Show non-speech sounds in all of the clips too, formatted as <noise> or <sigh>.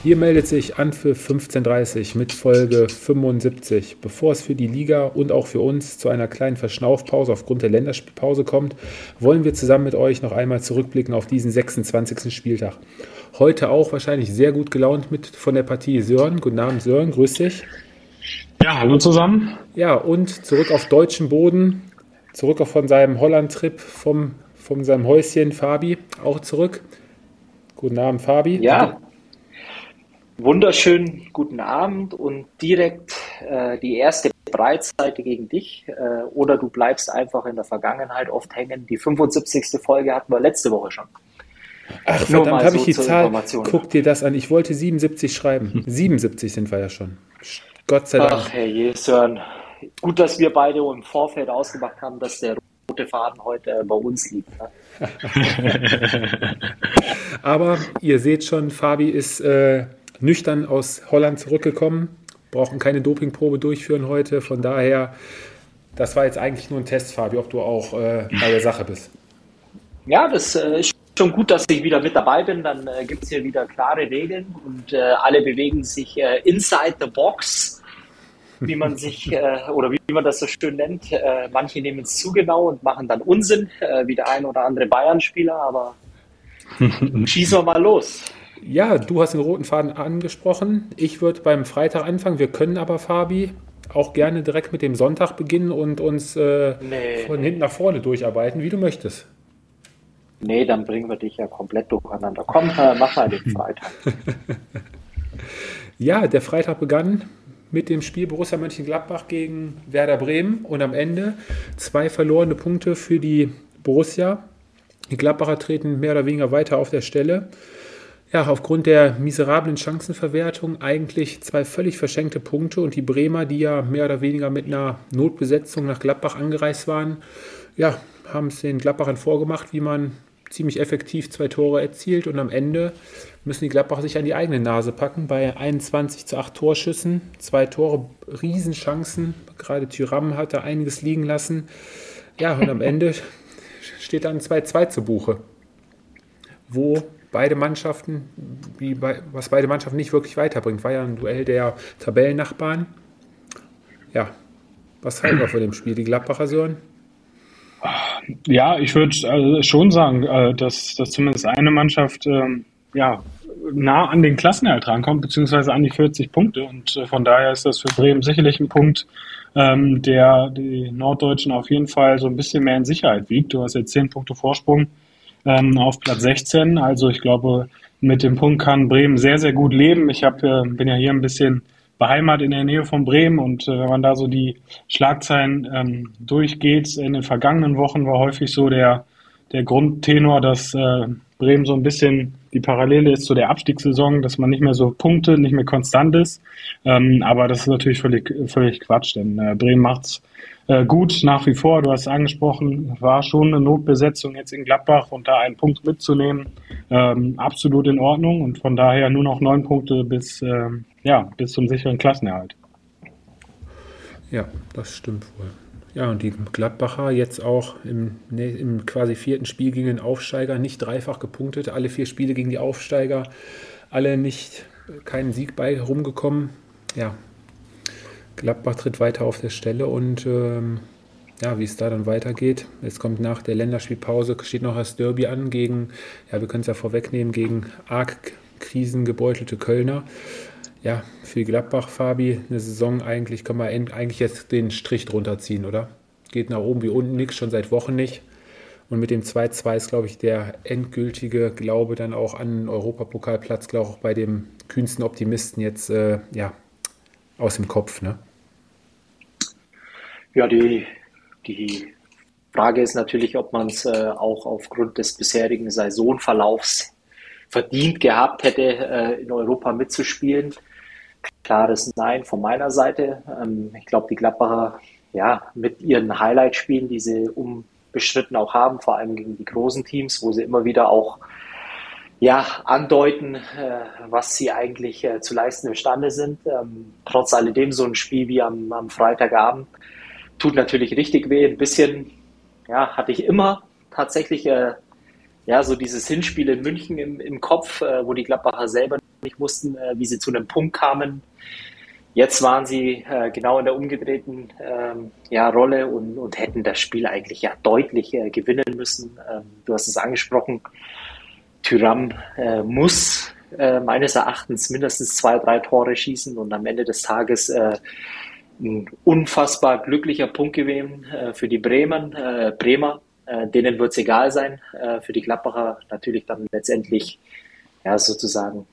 Hier meldet sich Anpfiff 1530 mit Folge 75. Bevor es für die Liga und auch für uns zu einer kleinen Verschnaufpause aufgrund der Länderspielpause kommt, wollen wir zusammen mit euch noch einmal zurückblicken auf diesen 26. Spieltag. Heute auch wahrscheinlich sehr gut gelaunt mit von der Partie Sören. Guten Abend, Sören, grüß dich. Ja, hallo zusammen. Ja, und zurück auf deutschem Boden, zurück auch von seinem Holland-Trip, vom, von seinem Häuschen Fabi, auch zurück. Guten Abend, Fabi. Ja, wunderschönen guten Abend und direkt äh, die erste Breitseite gegen dich äh, oder du bleibst einfach in der Vergangenheit oft hängen. Die 75. Folge hatten wir letzte Woche schon. Ach, verdammt, habe so ich die Zahl. Guck dir das an. Ich wollte 77 schreiben. <laughs> 77 sind wir ja schon. Gott sei Dank. Ach, Herr Jesörn. Gut, dass wir beide im Vorfeld ausgemacht haben, dass der rote Faden heute äh, bei uns liegt. Ne? <laughs> Aber ihr seht schon, Fabi ist äh, nüchtern aus Holland zurückgekommen. Brauchen keine Dopingprobe durchführen heute. Von daher, das war jetzt eigentlich nur ein Test, Fabi, ob du auch äh, bei der Sache bist. Ja, das äh, ist schon gut, dass ich wieder mit dabei bin. Dann äh, gibt es hier wieder klare Regeln und äh, alle bewegen sich äh, inside the box, wie man <laughs> sich äh, oder wie man das so schön nennt. Äh, manche nehmen es zu genau und machen dann Unsinn, äh, wie der ein oder andere Bayern-Spieler, aber <laughs> schießen wir mal los. Ja, du hast den roten Faden angesprochen. Ich würde beim Freitag anfangen. Wir können aber, Fabi, auch gerne direkt mit dem Sonntag beginnen und uns äh, nee. von hinten nach vorne durcharbeiten, wie du möchtest. Nee, dann bringen wir dich ja komplett durcheinander. Komm, äh, mach mal den Freitag. <laughs> ja, der Freitag begann mit dem Spiel Borussia Mönchengladbach gegen Werder Bremen und am Ende zwei verlorene Punkte für die Borussia. Die Gladbacher treten mehr oder weniger weiter auf der Stelle. Ja, aufgrund der miserablen Chancenverwertung eigentlich zwei völlig verschenkte Punkte und die Bremer, die ja mehr oder weniger mit einer Notbesetzung nach Gladbach angereist waren, ja, haben es den Gladbachern vorgemacht, wie man ziemlich effektiv zwei Tore erzielt und am Ende müssen die Gladbacher sich an die eigene Nase packen bei 21 zu 8 Torschüssen, zwei Tore, Riesenchancen, gerade Tyram hat da einiges liegen lassen. Ja, und am Ende steht dann 2-2 zu Buche, wo beide Mannschaften, bei, was beide Mannschaften nicht wirklich weiterbringt. War ja ein Duell der Tabellennachbarn. Ja, was halten wir von dem Spiel? Die Gladbacher Sören? Ja, ich würde also schon sagen, äh, dass, dass zumindest eine Mannschaft ähm, ja, nah an den Klassenerhalt rankommt, beziehungsweise an die 40 Punkte. Und äh, von daher ist das für Bremen sicherlich ein Punkt, ähm, der die Norddeutschen auf jeden Fall so ein bisschen mehr in Sicherheit wiegt. Du hast jetzt 10 Punkte Vorsprung ähm, auf Platz 16. Also ich glaube, mit dem Punkt kann Bremen sehr, sehr gut leben. Ich hab, äh, bin ja hier ein bisschen beheimatet in der Nähe von Bremen und äh, wenn man da so die Schlagzeilen ähm, durchgeht, in den vergangenen Wochen war häufig so der, der Grundtenor, dass äh, Bremen so ein bisschen die Parallele ist zu der Abstiegssaison, dass man nicht mehr so Punkte, nicht mehr konstant ist. Ähm, aber das ist natürlich völlig, völlig Quatsch, denn äh, Bremen macht's äh, gut nach wie vor. Du hast angesprochen, war schon eine Notbesetzung jetzt in Gladbach und da einen Punkt mitzunehmen, ähm, absolut in Ordnung und von daher nur noch neun Punkte bis, ähm, ja, bis zum sicheren Klassenerhalt. Ja, das stimmt wohl. Ja, und die Gladbacher jetzt auch im, im quasi vierten Spiel gegen den Aufsteiger nicht dreifach gepunktet. Alle vier Spiele gegen die Aufsteiger, alle nicht keinen Sieg bei rumgekommen. Ja, Gladbach tritt weiter auf der Stelle und ähm, ja, wie es da dann weitergeht. Es kommt nach der Länderspielpause, steht noch das Derby an gegen, ja, wir können es ja vorwegnehmen, gegen arg krisengebeutelte Kölner. Ja, für Gladbach, Fabi, eine Saison eigentlich, kann man eigentlich jetzt den Strich drunter ziehen, oder? Geht nach oben wie unten nichts, schon seit Wochen nicht. Und mit dem 2-2 ist, glaube ich, der endgültige Glaube dann auch an den Europapokalplatz, glaube ich, auch bei dem kühnsten Optimisten jetzt, äh, ja, aus dem Kopf, ne? Ja, die, die Frage ist natürlich, ob man es äh, auch aufgrund des bisherigen Saisonverlaufs verdient gehabt hätte, äh, in Europa mitzuspielen. Klares Nein von meiner Seite. Ähm, ich glaube, die Gladbacher, ja, mit ihren Highlight-Spielen, die sie unbestritten auch haben, vor allem gegen die großen Teams, wo sie immer wieder auch ja, andeuten, äh, was sie eigentlich äh, zu leisten imstande sind. Ähm, trotz alledem so ein Spiel wie am, am Freitagabend tut natürlich richtig weh. Ein bisschen, ja, hatte ich immer tatsächlich äh, ja, so dieses Hinspiel in München im, im Kopf, äh, wo die Gladbacher selber nicht wussten, äh, wie sie zu einem Punkt kamen. Jetzt waren sie äh, genau in der umgedrehten ähm, ja, Rolle und, und hätten das Spiel eigentlich ja deutlich äh, gewinnen müssen. Ähm, du hast es angesprochen. Tyram äh, muss meines Erachtens mindestens zwei, drei Tore schießen und am Ende des Tages ein unfassbar glücklicher Punkt gewesen äh, für die Bremen, äh, Bremer. Äh, denen wird es egal sein. Äh, für die Klappacher natürlich dann letztendlich ja sozusagen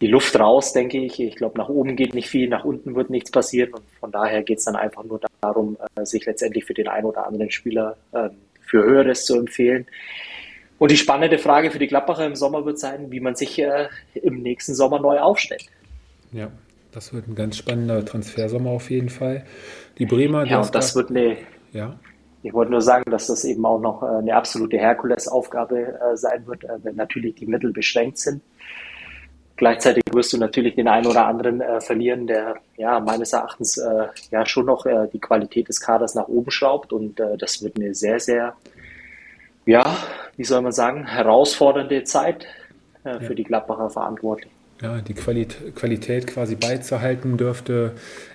die Luft raus, denke ich. Ich glaube, nach oben geht nicht viel, nach unten wird nichts passieren. Und von daher geht es dann einfach nur darum, äh, sich letztendlich für den einen oder anderen Spieler ähm, für Höheres zu empfehlen. Und die spannende Frage für die Klappacher im Sommer wird sein, wie man sich äh, im nächsten Sommer neu aufstellt. Ja, das wird ein ganz spannender Transfersommer auf jeden Fall. Die Bremer. Ja, und das wird eine. Ja. Ich wollte nur sagen, dass das eben auch noch äh, eine absolute Herkulesaufgabe äh, sein wird, äh, wenn natürlich die Mittel beschränkt sind. Gleichzeitig wirst du natürlich den einen oder anderen äh, verlieren, der ja meines Erachtens äh, ja schon noch äh, die Qualität des Kaders nach oben schraubt und das wird eine sehr, sehr, ja, wie soll man sagen, herausfordernde Zeit für ja. die Gladbacher Verantwortlichen ja, die Qualität, Qualität quasi beizuhalten dürfte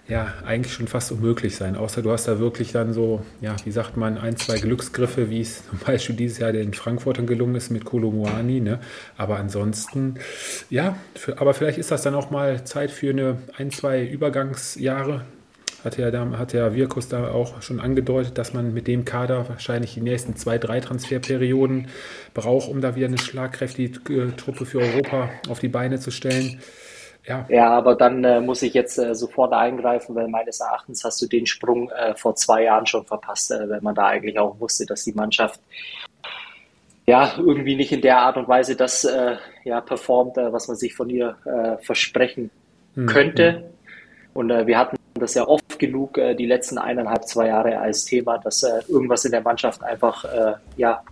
ja eigentlich schon fast unmöglich sein. Außer du hast da wirklich dann so, ja, wie sagt man, ein, zwei Glücksgriffe, wie es zum Beispiel dieses Jahr den Frankfurtern gelungen ist mit Kolomuani. Ne? Aber ansonsten, ja, für, aber vielleicht ist das dann auch mal Zeit für eine ein, zwei Übergangsjahre, hat ja, hat ja Wirkus da auch schon angedeutet, dass man mit dem Kader wahrscheinlich die nächsten zwei, drei Transferperioden braucht, um da wieder eine schlagkräftige Truppe für Europa auf die Beine zu stellen. Ja, ja aber dann äh, muss ich jetzt äh, sofort eingreifen, weil meines Erachtens hast du den Sprung äh, vor zwei Jahren schon verpasst, äh, wenn man da eigentlich auch wusste, dass die Mannschaft ja irgendwie nicht in der Art und Weise das äh, ja performt, äh, was man sich von ihr versprechen hm, könnte. Hm. Und wir hatten das ja oft genug äh, die letzten eineinhalb, zwei Jahre als Thema, dass äh, irgendwas in der Mannschaft einfach äh, ja,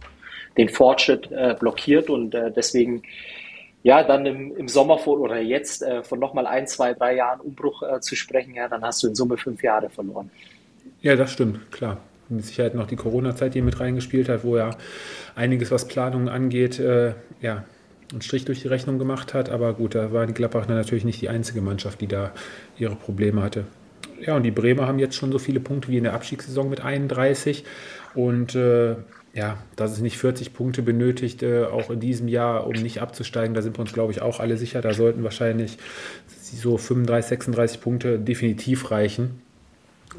den Fortschritt äh, blockiert und äh, deswegen ja, dann im, im Sommer vor oder jetzt äh, von nochmal ein, zwei, drei Jahren Umbruch zu sprechen, ja, dann hast du in Summe fünf Jahre verloren. Ja, das stimmt, klar. Mit Sicherheit noch die Corona-Zeit, die mit reingespielt hat, wo ja einiges, was Planungen angeht, ja, einen Strich durch die Rechnung gemacht hat. Aber gut, da war die Gladbach natürlich nicht die einzige Mannschaft, die da ihre Probleme hatte. Ja, und die Bremer haben jetzt schon so viele Punkte wie in der Abstiegssaison mit 31. Und äh, ja, dass es nicht 40 Punkte benötigt, äh, auch in diesem Jahr, um nicht abzusteigen, da sind wir uns, glaube ich, auch alle sicher. Da sollten wahrscheinlich so 35, 36 Punkte definitiv reichen.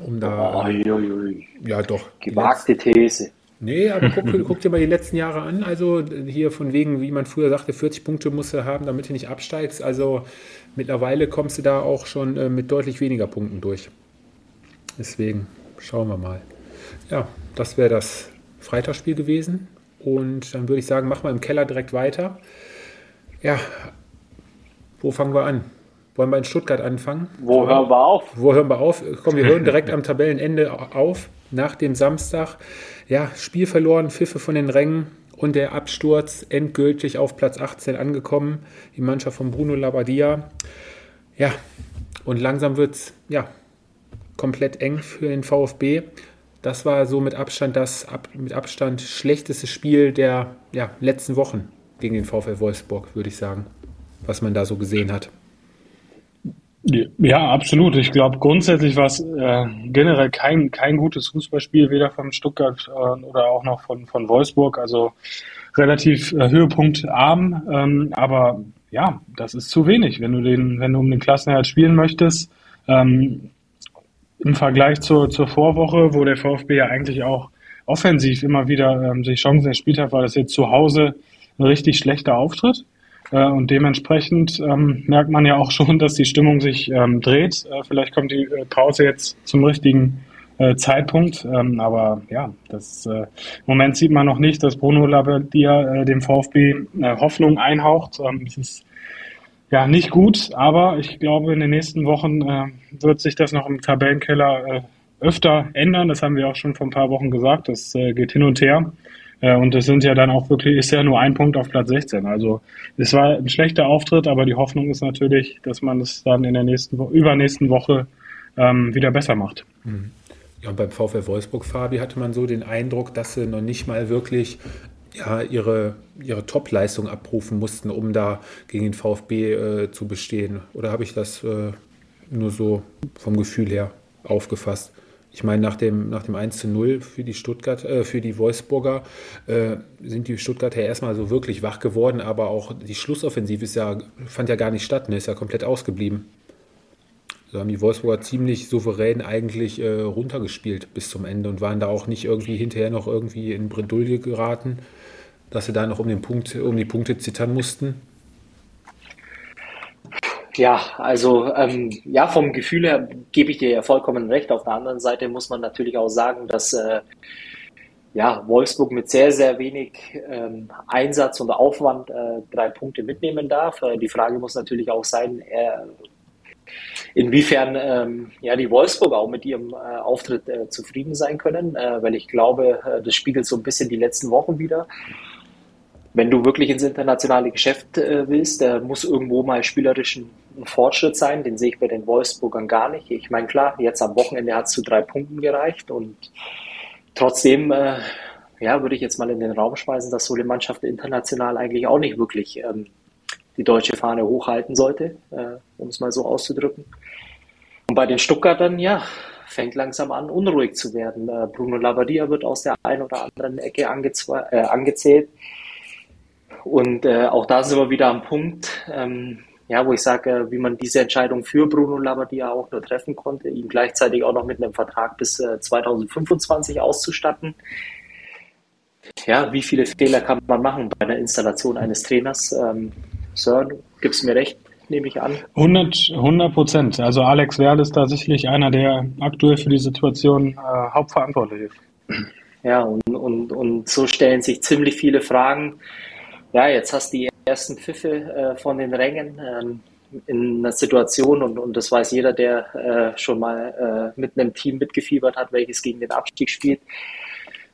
Um da. Oh, ui. Ja, doch. Gewagte These. Nee, aber guck, <laughs> guck, dir mal die letzten Jahre an. Also hier von wegen, wie man früher sagte, 40 Punkte musst du haben, damit du nicht absteigst. Also mittlerweile kommst du da auch schon äh, mit deutlich weniger Punkten durch. Deswegen schauen wir mal. Ja, das wäre das Freitagsspiel gewesen. Und dann würde ich sagen, machen wir im Keller direkt weiter. Ja, wo fangen wir an? Wollen wir in Stuttgart anfangen? Wo hören wir auf? Wo hören wir auf? Komm, wir hören <laughs> direkt am Tabellenende auf. Nach dem Samstag. Ja, Spiel verloren, Pfiffe von den Rängen und der Absturz endgültig auf Platz 18 angekommen. Die Mannschaft von Bruno Labbadia. Ja, und langsam wird es ja, komplett eng für den VfB. Das war so mit Abstand das ab, mit Abstand schlechteste Spiel der ja, letzten Wochen gegen den VfL Wolfsburg, würde ich sagen, was man da so gesehen hat. Ja, absolut. Ich glaube, grundsätzlich war es äh, generell kein, kein gutes Fußballspiel, weder von Stuttgart äh, oder auch noch von, von Wolfsburg. Also relativ äh, höhepunktarm. Ähm, aber ja, das ist zu wenig, wenn du den, wenn du um den Klassenerhalt spielen möchtest. Ähm, Im Vergleich zur, zur Vorwoche, wo der VfB ja eigentlich auch offensiv immer wieder ähm, sich Chancen erspielt hat, war das jetzt zu Hause ein richtig schlechter Auftritt. Äh, und dementsprechend ähm, merkt man ja auch schon, <laughs> dass die Stimmung sich ähm, dreht. Äh, vielleicht kommt die äh, Pause jetzt zum richtigen äh, Zeitpunkt. Ähm, aber ja, das äh, im Moment sieht man noch nicht, dass Bruno Labbadia äh, dem VfB Hoffnung einhaucht. Ähm, es ist ja nicht gut, aber ich glaube, in den nächsten Wochen wird sich das noch im Tabellenkeller öfter ändern. Das haben wir auch schon vor ein paar Wochen gesagt. Das geht hin und her. Äh, und es sind ja dann auch wirklich, ist ja nur ein Punkt auf Platz 16. Also es war ein schlechter Auftritt, aber die Hoffnung ist natürlich, dass man es dann in der nächsten, übernächsten Woche ähm, wieder besser macht. Mhm. Ja, und beim VfL Wolfsburg, Fabi, hatte man so den Eindruck, dass sie noch nicht mal wirklich ja, ihre, ihre Top-Leistung abrufen mussten, um da gegen den VfB äh, zu bestehen. Oder habe ich das äh, nur so vom Gefühl her aufgefasst? Ich meine, nach dem, nach dem 1 zu 0 für die Stuttgart, äh, für die Wolfsburger äh, sind die Stuttgarter erstmal so wirklich wach geworden, aber auch die Schlussoffensive ist ja, fand ja gar nicht statt, ne? ist ja komplett ausgeblieben. So haben die Wolfsburger ziemlich souverän eigentlich äh, runtergespielt bis zum Ende und waren da auch nicht irgendwie hinterher noch irgendwie in Bredouille geraten, dass sie da noch um, den Punkt, um die Punkte zittern mussten. Ja, also ähm, ja, vom Gefühl her gebe ich dir ja vollkommen recht. Auf der anderen Seite muss man natürlich auch sagen, dass äh, ja, Wolfsburg mit sehr, sehr wenig ähm, Einsatz und Aufwand äh, drei Punkte mitnehmen darf. Äh, die Frage muss natürlich auch sein, äh, inwiefern ähm, ja, die Wolfsburger auch mit ihrem äh, Auftritt äh, zufrieden sein können, äh, weil ich glaube, äh, das spiegelt so ein bisschen die letzten Wochen wieder wenn du wirklich ins internationale Geschäft äh, willst, muss irgendwo mal spielerischen Fortschritt sein. Den sehe ich bei den Wolfsburgern gar nicht. Ich meine, klar, jetzt am Wochenende hat es zu drei Punkten gereicht und trotzdem, äh, ja, würde ich jetzt mal in den Raum schmeißen, dass so eine Mannschaft international eigentlich auch nicht wirklich ähm, die deutsche Fahne hochhalten sollte, äh, um es mal so auszudrücken. Und bei den Stuttgartern, ja, fängt langsam an, unruhig zu werden. Äh, Bruno Labbadia wird aus der einen oder anderen Ecke äh, angezählt. Und äh, auch da sind wir wieder am Punkt, ähm, ja, wo ich sage, wie man diese Entscheidung für Bruno Labbadia auch nur treffen konnte, ihn gleichzeitig auch noch mit einem Vertrag bis äh, 2025 auszustatten. Ja, wie viele Fehler kann man machen bei der Installation eines Trainers? Ähm, Sir, gibst mir recht, nehme ich an. 100 Prozent. Also Alex Werl ist da sicherlich einer, der aktuell für die Situation äh, hauptverantwortlich ist. Ja, und, und, und so stellen sich ziemlich viele Fragen ja, jetzt hast du die ersten Pfiffe äh, von den Rängen ähm, in einer Situation und, und das weiß jeder, der äh, schon mal äh, mit einem Team mitgefiebert hat, welches gegen den Abstieg spielt.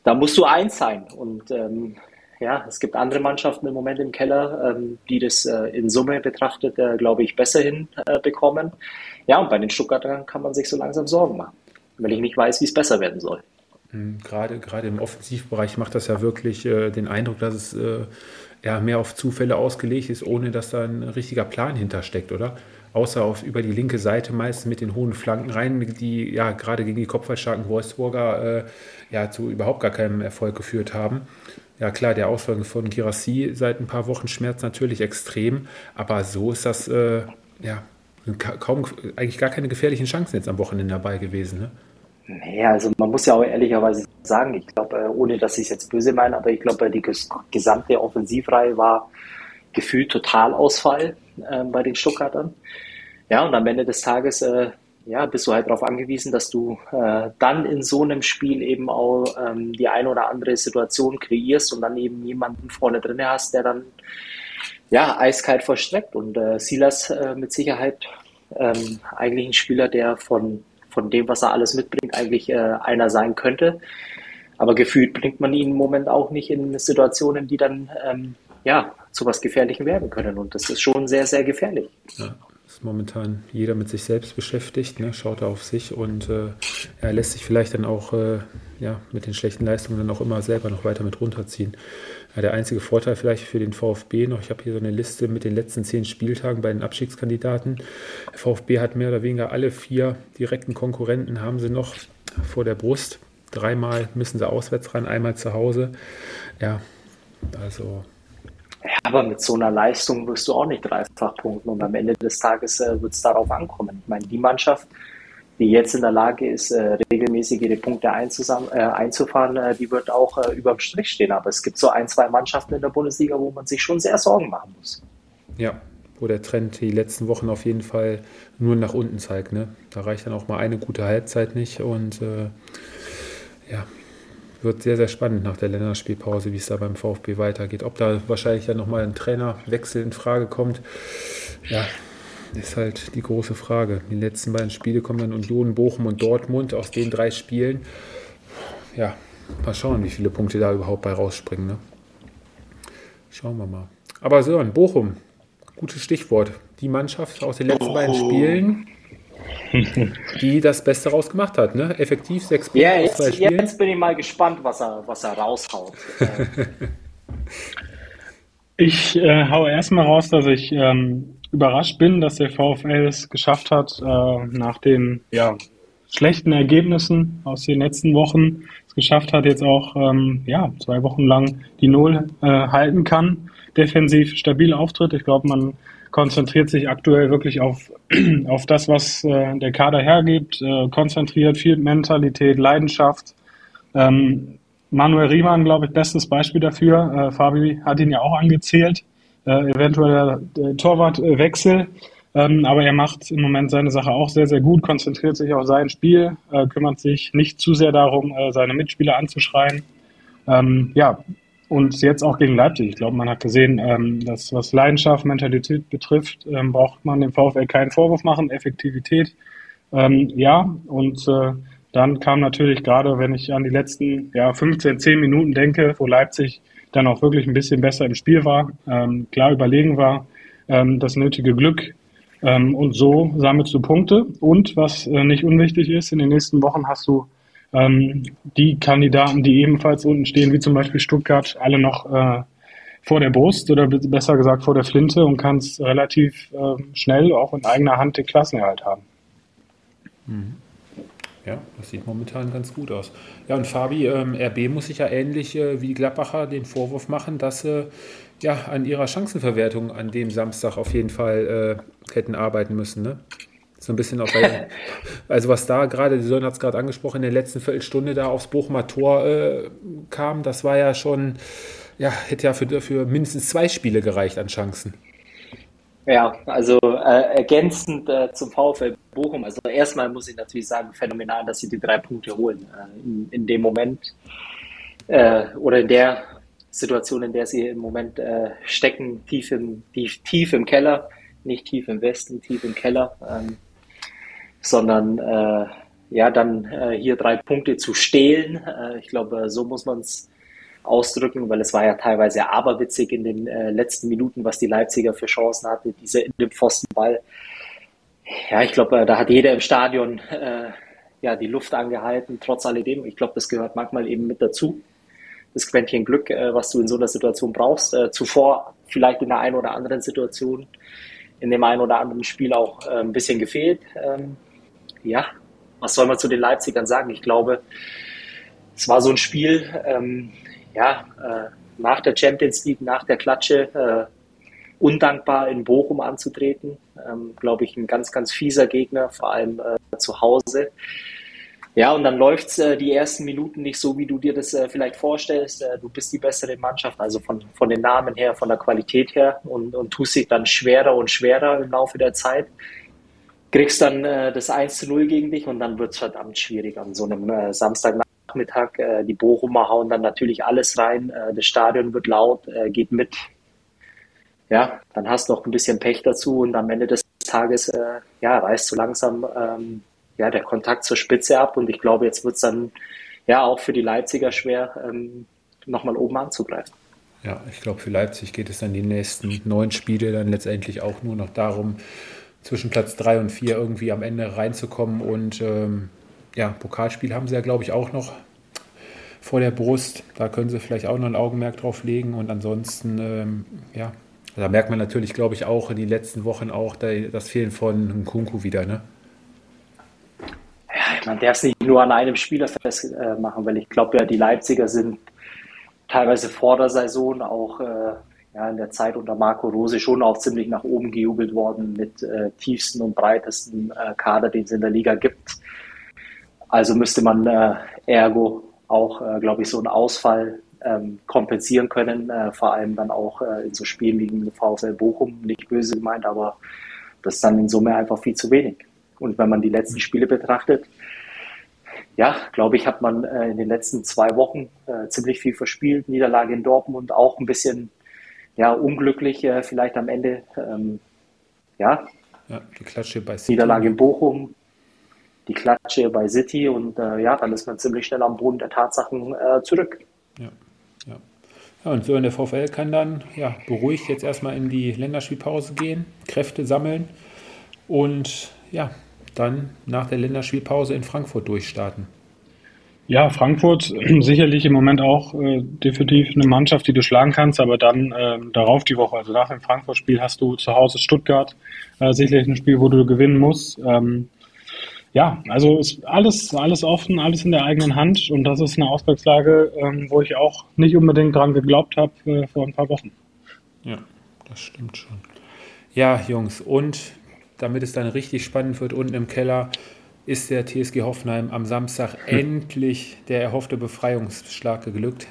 Da musst du eins sein und ähm, ja, es gibt andere Mannschaften im Moment im Keller, ähm, die das äh, in Summe betrachtet, äh, glaube ich, besser hinbekommen. Äh, ja, und bei den Stuttgartern kann man sich so langsam Sorgen machen, weil ich nicht weiß, wie es besser werden soll. Hm, gerade, gerade im Offensivbereich macht das ja wirklich äh, den Eindruck, dass es äh, ja, mehr auf Zufälle ausgelegt ist, ohne dass da ein richtiger Plan hintersteckt, oder? Außer auf, über die linke Seite meistens mit den hohen Flanken rein, die ja gerade gegen die kopfballstarken Wolfsburger äh, ja zu überhaupt gar keinem Erfolg geführt haben. Ja klar, der Ausfall von Girassi seit ein paar Wochen schmerzt natürlich extrem, aber so ist das äh, ja kaum eigentlich gar keine gefährlichen Chancen jetzt am Wochenende dabei gewesen. Ne? Nee, also man muss ja auch ehrlicherweise sagen, ich glaube, äh, ohne dass ich es jetzt böse meine, aber ich glaube, die gesamte Offensivreihe war gefühlt Totalausfall äh, bei den Stuttgartern. Ja, und am Ende des Tages äh, ja, bist du halt darauf angewiesen, dass du äh, dann in so einem Spiel eben auch ähm, die eine oder andere Situation kreierst und dann eben jemanden vorne drin hast, der dann ja eiskalt vollstreckt. Und äh, Silas äh, mit Sicherheit ähm, eigentlich ein Spieler, der von von dem, was er alles mitbringt, eigentlich äh, einer sein könnte. Aber gefühlt bringt man ihn im Moment auch nicht in Situationen, die dann ähm, ja zu was Gefährlichem werden können. Und das ist schon sehr, sehr gefährlich. Ja, ist momentan jeder mit sich selbst beschäftigt, ne? schaut auf sich und äh, er lässt sich vielleicht dann auch äh, ja, mit den schlechten Leistungen dann auch immer selber noch weiter mit runterziehen. Ja, der einzige Vorteil vielleicht für den VfB noch, ich habe hier so eine Liste mit den letzten zehn Spieltagen bei den Abstiegskandidaten. Der VfB hat mehr oder weniger alle vier direkten Konkurrenten haben sie noch vor der Brust. Dreimal müssen sie auswärts ran, einmal zu Hause. Ja, also ja, aber mit so einer Leistung wirst du auch nicht dreifach punkten und am Ende des Tages äh, wird es darauf ankommen. Ich meine, die Mannschaft, die jetzt in der Lage ist, äh, regelmäßig ihre Punkte äh, einzufahren, äh, die wird auch äh, überm Strich stehen. Aber es gibt so ein, zwei Mannschaften in der Bundesliga, wo man sich schon sehr Sorgen machen muss. Ja, wo der Trend die letzten Wochen auf jeden Fall nur nach unten zeigt. Ne? Da reicht dann auch mal eine gute Halbzeit nicht und äh, ja, wird sehr, sehr spannend nach der Länderspielpause, wie es da beim VfB weitergeht. Ob da wahrscheinlich dann nochmal ein Trainerwechsel in Frage kommt, ja, ist halt die große Frage. Die letzten beiden Spiele kommen dann Union, Bochum und Dortmund aus den drei Spielen. Ja, mal schauen, wie viele Punkte da überhaupt bei rausspringen. Ne? Schauen wir mal. Aber so, in Bochum, gutes Stichwort. Die Mannschaft aus den letzten oh. beiden Spielen, die das Beste rausgemacht hat. Ne? Effektiv sechs Punkte ja, jetzt, zwei Spielen. Jetzt bin ich mal gespannt, was er, was er raushaut. <laughs> ich äh, hau erstmal raus, dass ich ähm, überrascht bin, dass der VfL es geschafft hat, äh, nach den ja, schlechten Ergebnissen aus den letzten Wochen es geschafft hat, jetzt auch ähm, ja, zwei Wochen lang die Null äh, halten kann. Defensiv stabil auftritt. Ich glaube, man konzentriert sich aktuell wirklich auf, <clears throat> auf das, was äh, der Kader hergibt, äh, konzentriert viel Mentalität, Leidenschaft. Ähm, Manuel Riemann, glaube ich, bestes Beispiel dafür. Äh, Fabi hat ihn ja auch angezählt. Äh, eventuell der, der Torwartwechsel. Ähm, aber er macht im Moment seine Sache auch sehr, sehr gut, konzentriert sich auf sein Spiel, äh, kümmert sich nicht zu sehr darum, äh, seine Mitspieler anzuschreien. Ähm, ja, und jetzt auch gegen Leipzig. Ich glaube, man hat gesehen, ähm, dass was Leidenschaft, Mentalität betrifft, ähm, braucht man dem VfL keinen Vorwurf machen. Effektivität, ähm, ja. Und äh, dann kam natürlich gerade, wenn ich an die letzten ja, 15, 10 Minuten denke, wo Leipzig dann auch wirklich ein bisschen besser im Spiel war, ähm, klar überlegen war, ähm, das nötige Glück ähm, und so sammelst du Punkte. Und was äh, nicht unwichtig ist, in den nächsten Wochen hast du ähm, die Kandidaten, die ebenfalls unten stehen, wie zum Beispiel Stuttgart, alle noch äh, vor der Brust oder besser gesagt vor der Flinte und kannst relativ äh, schnell auch in eigener Hand den Klassenerhalt haben. Mhm. Ja, das sieht momentan ganz gut aus. Ja, und Fabi, ähm, RB muss sich ja ähnlich äh, wie Gladbacher den Vorwurf machen, dass sie ja, an ihrer Chancenverwertung an dem Samstag auf jeden Fall äh, hätten arbeiten müssen. Ne? So ein bisschen auch bei, <laughs> also was da gerade, die Sören hat es gerade angesprochen, in der letzten Viertelstunde da aufs Bochumer Tor äh, kam, das war ja schon, ja, hätte ja für, für mindestens zwei Spiele gereicht an Chancen. Ja, also äh, ergänzend äh, zum VfL Bochum. Also erstmal muss ich natürlich sagen, phänomenal, dass sie die drei Punkte holen. Äh, in, in, dem Moment äh, oder in der Situation, in der sie im Moment äh, stecken, tief im, tief, tief im Keller, nicht tief im Westen, tief im Keller, ähm, sondern äh, ja, dann hier drei Punkte zu stehlen. Ich glaube, so muss man es ausdrücken, weil es war ja teilweise aberwitzig in den äh, letzten Minuten, was die Leipziger für Chancen hatte, dieser in dem Pfostenball. Ja, ich glaube, äh, da hat jeder im Stadion äh, ja die Luft angehalten, trotz alledem. Ich glaube, das gehört manchmal eben mit dazu das Quäntchen Glück, äh, was du in so einer Situation brauchst. Äh, zuvor vielleicht in der einen oder anderen Situation, in dem einen oder anderen Spiel auch äh, ein bisschen gefehlt. Ähm, ja, was soll man zu den Leipzigern sagen? Ich glaube, es war so ein Spiel, ähm, ja, äh, nach der Champions League, nach der Klatsche, äh, undankbar in Bochum anzutreten. Ähm, glaube ich, ein ganz, ganz fieser Gegner, vor allem äh, zu Hause. Ja, und dann läuft's äh, die ersten Minuten nicht so, wie du dir das äh, vielleicht vorstellst. Äh, du bist die bessere Mannschaft, also von, von den Namen her, von der Qualität her und, und tust dich dann schwerer und schwerer im Laufe der Zeit. Kriegst dann äh, das 1 zu 0 gegen dich und dann wird's verdammt schwierig an so einem äh, Samstagnachmittag. Äh, die Bochumer hauen dann natürlich alles rein. Äh, das Stadion wird laut, äh, geht mit. Ja, dann hast du noch ein bisschen Pech dazu und am Ende des Tages äh, ja, reißt du langsam ähm, ja, der Kontakt zur Spitze ab. Und ich glaube, jetzt wird es dann ja auch für die Leipziger schwer, ähm, nochmal oben anzugreifen. Ja, ich glaube, für Leipzig geht es dann die nächsten neun Spiele dann letztendlich auch nur noch darum, zwischen Platz drei und vier irgendwie am Ende reinzukommen. Und ähm, ja, Pokalspiel haben sie ja, glaube ich, auch noch vor der Brust. Da können sie vielleicht auch noch ein Augenmerk drauf legen. Und ansonsten, ähm, ja, da merkt man natürlich, glaube ich, auch in den letzten Wochen auch das Fehlen von Nkunku wieder, ne? man darf es nicht nur an einem Spieler festmachen, weil ich glaube ja, die Leipziger sind teilweise vor der Saison auch äh, ja, in der Zeit unter Marco Rose schon auch ziemlich nach oben gejubelt worden mit äh, tiefsten und breitesten äh, Kader, den es in der Liga gibt. Also müsste man äh, ergo auch, äh, glaube ich, so einen Ausfall ähm, kompensieren können, äh, vor allem dann auch äh, in so Spielen wie gegen VfL Bochum, nicht böse gemeint, aber das ist dann in Summe einfach viel zu wenig. Und wenn man die letzten Spiele betrachtet, ja, glaube ich, hat man äh, in den letzten zwei Wochen äh, ziemlich viel verspielt. Niederlage in Dortmund auch ein bisschen ja, unglücklich, vielleicht am Ende. Ähm, ja. ja, die Klatsche bei City. Niederlage in Bochum, die Klatsche bei City und äh, ja, dann ist man ziemlich schnell am Boden der Tatsachen äh, zurück. Ja, ja. Ja, und so in der VfL kann dann ja, beruhigt jetzt erstmal in die Länderspielpause gehen, Kräfte sammeln und ja, dann nach der Länderspielpause in Frankfurt durchstarten. Ja, Frankfurt <clears throat> sicherlich im Moment auch äh, definitiv eine Mannschaft, die du schlagen kannst, aber dann äh, darauf die Woche, also nach dem Frankfurt-Spiel hast du zu Hause Stuttgart, äh, sicherlich ein Spiel, wo du gewinnen musst. Ähm, ja, also ist alles, alles offen, alles in der eigenen Hand und das ist eine Ausgangslage, ähm, wo ich auch nicht unbedingt dran geglaubt habe äh, vor ein paar Wochen. Ja, das stimmt schon. Ja, Jungs, und damit es dann richtig spannend wird unten im Keller, ist der TSG Hoffenheim am Samstag hm. endlich der erhoffte Befreiungsschlag geglückt.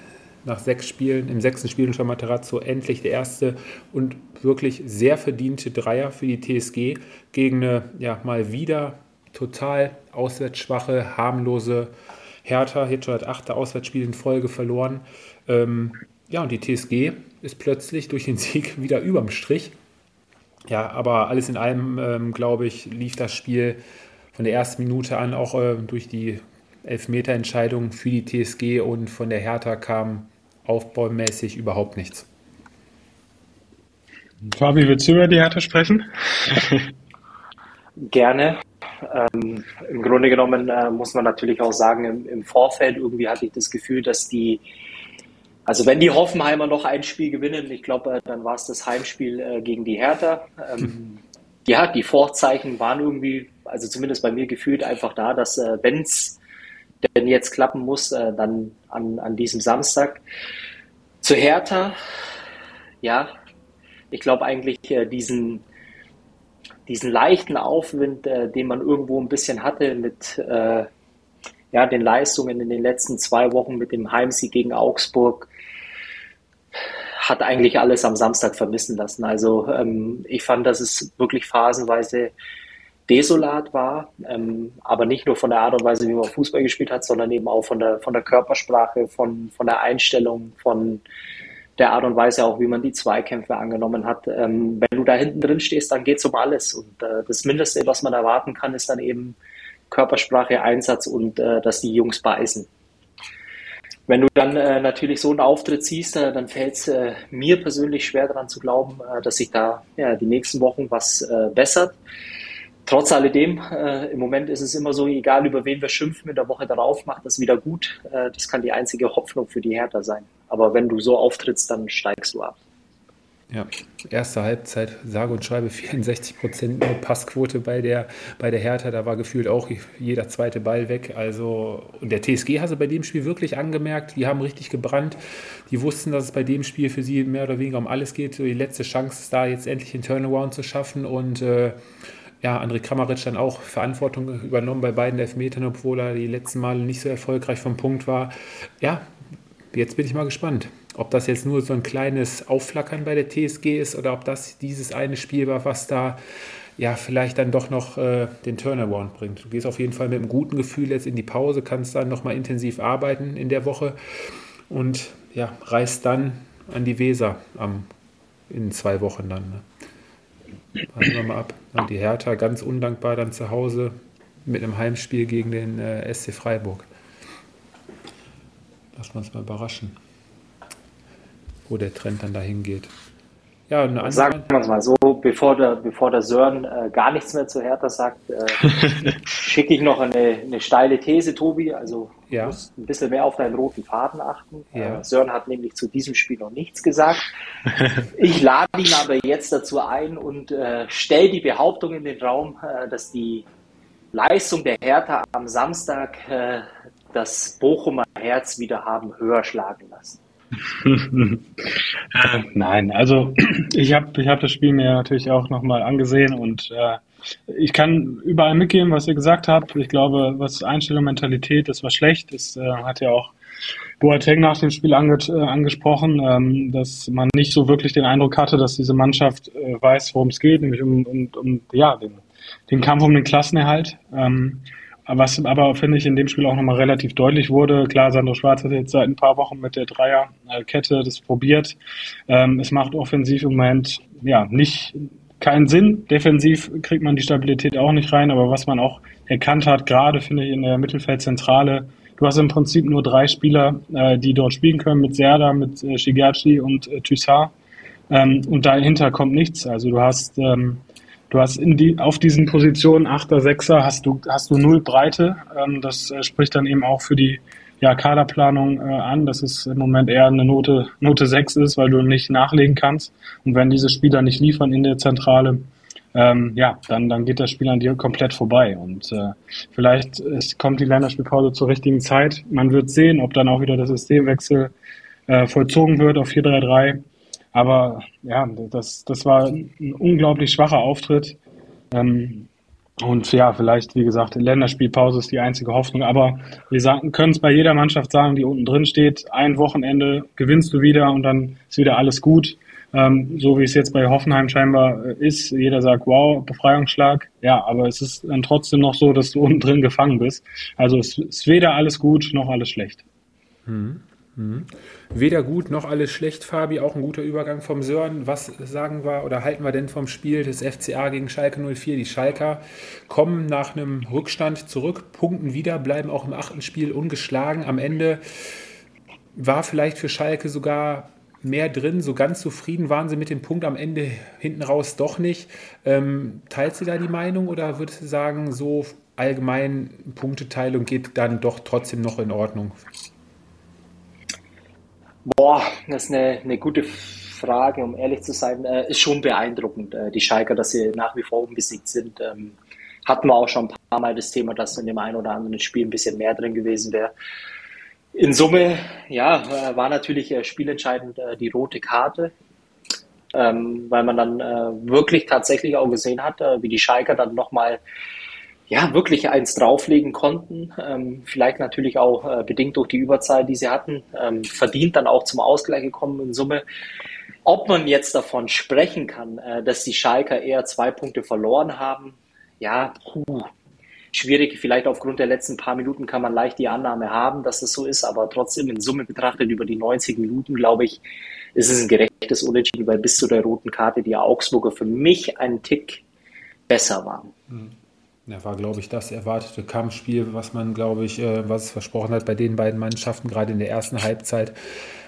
Nach sechs Spielen, im sechsten Spiel unter Materazzo, endlich der erste und wirklich sehr verdiente Dreier für die TSG gegen eine ja, mal wieder total auswärtsschwache, harmlose Hertha. Jetzt schon das achte Auswärtsspiel in Folge verloren. Ähm, ja, und die TSG ist plötzlich durch den <laughs> Sieg wieder überm Strich. Ja, aber alles in allem, ähm, glaube ich, lief das Spiel von der ersten Minute an auch äh, durch die Elfmeterentscheidung für die TSG und von der Hertha kam aufbaumäßig überhaupt nichts. Fabi, willst du über die Hertha sprechen? Gerne. Ähm, Im Grunde genommen äh, muss man natürlich auch sagen, im, im, Vorfeld irgendwie hatte ich das Gefühl, dass die, also wenn die Hoffenheimer noch ein Spiel gewinnen, ich glaube, äh, dann war es das Heimspiel äh, gegen die Hertha. Ähm, ja, die Vorzeichen waren irgendwie, also zumindest bei mir gefühlt einfach da, dass äh, wenn es denn jetzt klappen muss, äh, dann an, an diesem Samstag. Zu Hertha, ja, ich glaube eigentlich äh, diesen, diesen leichten Aufwind, äh, den man irgendwo ein bisschen hatte mit äh, ja, den Leistungen in den letzten zwei Wochen mit dem Heimsieg gegen Augsburg, hat eigentlich alles am Samstag vermissen lassen. Also ähm, ich fand, dass es wirklich phasenweise desolat war, ähm, aber nicht nur von der Art und Weise, wie man Fußball gespielt hat, sondern eben auch von der, von der Körpersprache, von, von der Einstellung, von der Art und Weise auch, wie man die Zweikämpfe angenommen hat. Ähm, wenn du da hinten drin stehst, dann geht es um alles. Und äh, das Mindeste, was man erwarten kann, ist dann eben Körpersprache, Einsatz und äh, dass die Jungs beißen. Wenn du dann äh, natürlich so einen Auftritt siehst, äh, dann fällt es äh, mir persönlich schwer daran zu glauben, äh, dass sich da ja, die nächsten Wochen was äh, bessert. Trotz alledem, äh, im Moment ist es immer so, egal über wen wir schimpfen, in der Woche darauf macht das wieder gut. das kann die einzige Hoffnung für die Hertha sein. Aber wenn du so auftrittst, dann steigst du ab. Ja, erste Halbzeit, sage und schreibe <laughs> 64 Prozent Passquote bei der, bei der Hertha. Da war gefühlt auch jeder zweite Ball weg. Also, und der TSG hatte bei dem Spiel wirklich angemerkt, die haben richtig gebrannt. Die wussten, dass es bei dem Spiel für sie mehr oder weniger um alles geht. die letzte Chance ist da, jetzt endlich den Turnaround zu schaffen. Und äh, ja, André Kramaric dann auch Verantwortung übernommen bei beiden Elfmetern, obwohl er die letzten Male nicht so erfolgreich vom Punkt war. Ja, jetzt bin ich mal gespannt ob das jetzt nur so ein kleines Aufflackern bei der TSG ist oder ob das dieses eine Spiel war, was da ja vielleicht dann doch noch äh, den Turnaround bringt. Du gehst auf jeden Fall mit einem guten Gefühl jetzt in die Pause, kannst dann nochmal intensiv arbeiten in der Woche und ja, reist dann an die Weser am, in zwei Wochen dann. Ne? Warten wir mal ab. Und die Hertha ganz undankbar dann zu Hause mit einem Heimspiel gegen den äh, SC Freiburg. Lass uns mal überraschen wo der Trend dann dahin geht. Ja, eine Sagen wir es mal so, bevor der, bevor der Sören äh, gar nichts mehr zu Hertha sagt, äh, <laughs> schicke ich noch eine, eine steile These, Tobi. Also ja. musst ein bisschen mehr auf deinen roten Faden achten. Ja. Äh, Sören hat nämlich zu diesem Spiel noch nichts gesagt. <laughs> Ich lade ihn aber jetzt dazu ein und äh, stelle die Behauptung in den Raum, äh, dass die Leistung der Hertha am Samstag äh, das Bochumer Herz wieder haben höher schlagen lassen. Äh, nein, also <clears throat> ich habe ich hab das Spiel mir natürlich auch nochmal angesehen und äh, ich kann überall mitgehen, was ihr gesagt habt. Ich glaube, was Einstellung, Mentalität, das war schlecht. Das äh, hat ja auch Boateng nach dem Spiel ange äh, angesprochen, ähm, dass man nicht so wirklich den Eindruck hatte, dass diese Mannschaft äh, weiß, worum es geht, nämlich um, um, um ja, den, den Kampf um den Klassenerhalt. Ähm, was aber, finde ich, in dem Spiel auch nochmal relativ deutlich wurde, klar, Sandro Schwarz hat jetzt seit ein paar Wochen mit der Dreierkette das probiert. Ähm, es macht offensiv im Moment ja nicht keinen Sinn. Defensiv kriegt man die Stabilität auch nicht rein, aber was man auch erkannt hat, gerade finde ich in der Mittelfeldzentrale, du hast im Prinzip nur drei Spieler, äh, die dort spielen können, mit Serda, mit äh, Shigachi und äh, Thyssar. Ähm, und dahinter kommt nichts. Also du hast, ähm, du hast in die, auf diesen Positionen Achter, Sechser hast du, hast du null Breite. Ähm, das äh, spricht dann eben auch für die ja, Kaderplanung äh, an, dass es im Moment eher eine Note, Note 6 ist, weil du nicht nachlegen kannst. Und wenn diese Spieler nicht liefern in der Zentrale, ähm, ja, dann, dann geht das Spiel an dir komplett vorbei. Und äh, vielleicht es kommt die Länderspielpause zur richtigen Zeit. Man wird sehen, ob dann auch wieder der Systemwechsel äh, vollzogen wird auf 4-3-3. Aber ja, das, das war ein unglaublich schwacher Auftritt. Ähm, und ja, vielleicht, wie gesagt, Länderspielpause ist die einzige Hoffnung. Aber wir können es bei jeder Mannschaft sagen, die unten drin steht. Ein Wochenende gewinnst du wieder und dann ist wieder alles gut. Ähm, so wie es jetzt bei Hoffenheim scheinbar äh, ist. Jeder sagt, wow, Befreiungsschlag. Ja, aber es ist dann trotzdem noch so, dass du <laughs> unten drin gefangen bist. Also es ist weder alles gut noch alles schlecht. Mhm. Mhm. Weder gut noch alles schlecht, Fabi. Auch ein guter Übergang vom Sören. Was sagen wir oder halten wir denn vom Spiel des FCA gegen Schalke 04? Die Schalker kommen nach einem Rückstand zurück, punkten wieder, bleiben auch im achten Spiel ungeschlagen. Am Ende war vielleicht für Schalke sogar mehr drin. So ganz zufrieden waren sie mit dem Punkt am Ende hinten raus doch nicht. Ähm, teilt sie da die Meinung oder würdest du sagen, so allgemein Punkteteilung geht dann doch trotzdem noch in Ordnung? Boah, das ist eine, eine gute Frage, um ehrlich zu sein. Äh, ist schon beeindruckend, äh, die Schalker, dass sie nach wie vor unbesiegt sind. Ähm, hatten wir auch schon ein paar Mal das Thema, dass in dem einen oder anderen Spiel ein bisschen mehr drin gewesen wäre. In Summe, ja, äh, war natürlich äh, spielentscheidend äh, die rote Karte, ähm, weil man dann äh, wirklich tatsächlich auch gesehen hat, wie die Schalker dann nochmal ja, wirklich eins drauflegen konnten. Ähm, vielleicht natürlich auch äh, bedingt durch die Überzahl, die sie hatten. Ähm, verdient dann auch zum Ausgleich gekommen in Summe. Ob man jetzt davon sprechen kann, äh, dass die Schalker eher zwei Punkte verloren haben, ja, puh, schwierig. Vielleicht aufgrund der letzten paar Minuten kann man leicht die Annahme haben, dass das so ist, aber trotzdem in Summe betrachtet über die 90 Minuten, glaube ich, ist es ein gerechtes Unentschieden, weil bis zu der roten Karte die Augsburger für mich einen Tick besser waren. Mhm. Ja, war, glaube ich, das erwartete Kampfspiel, was man, glaube ich, äh, was es versprochen hat bei den beiden Mannschaften. Gerade in der ersten Halbzeit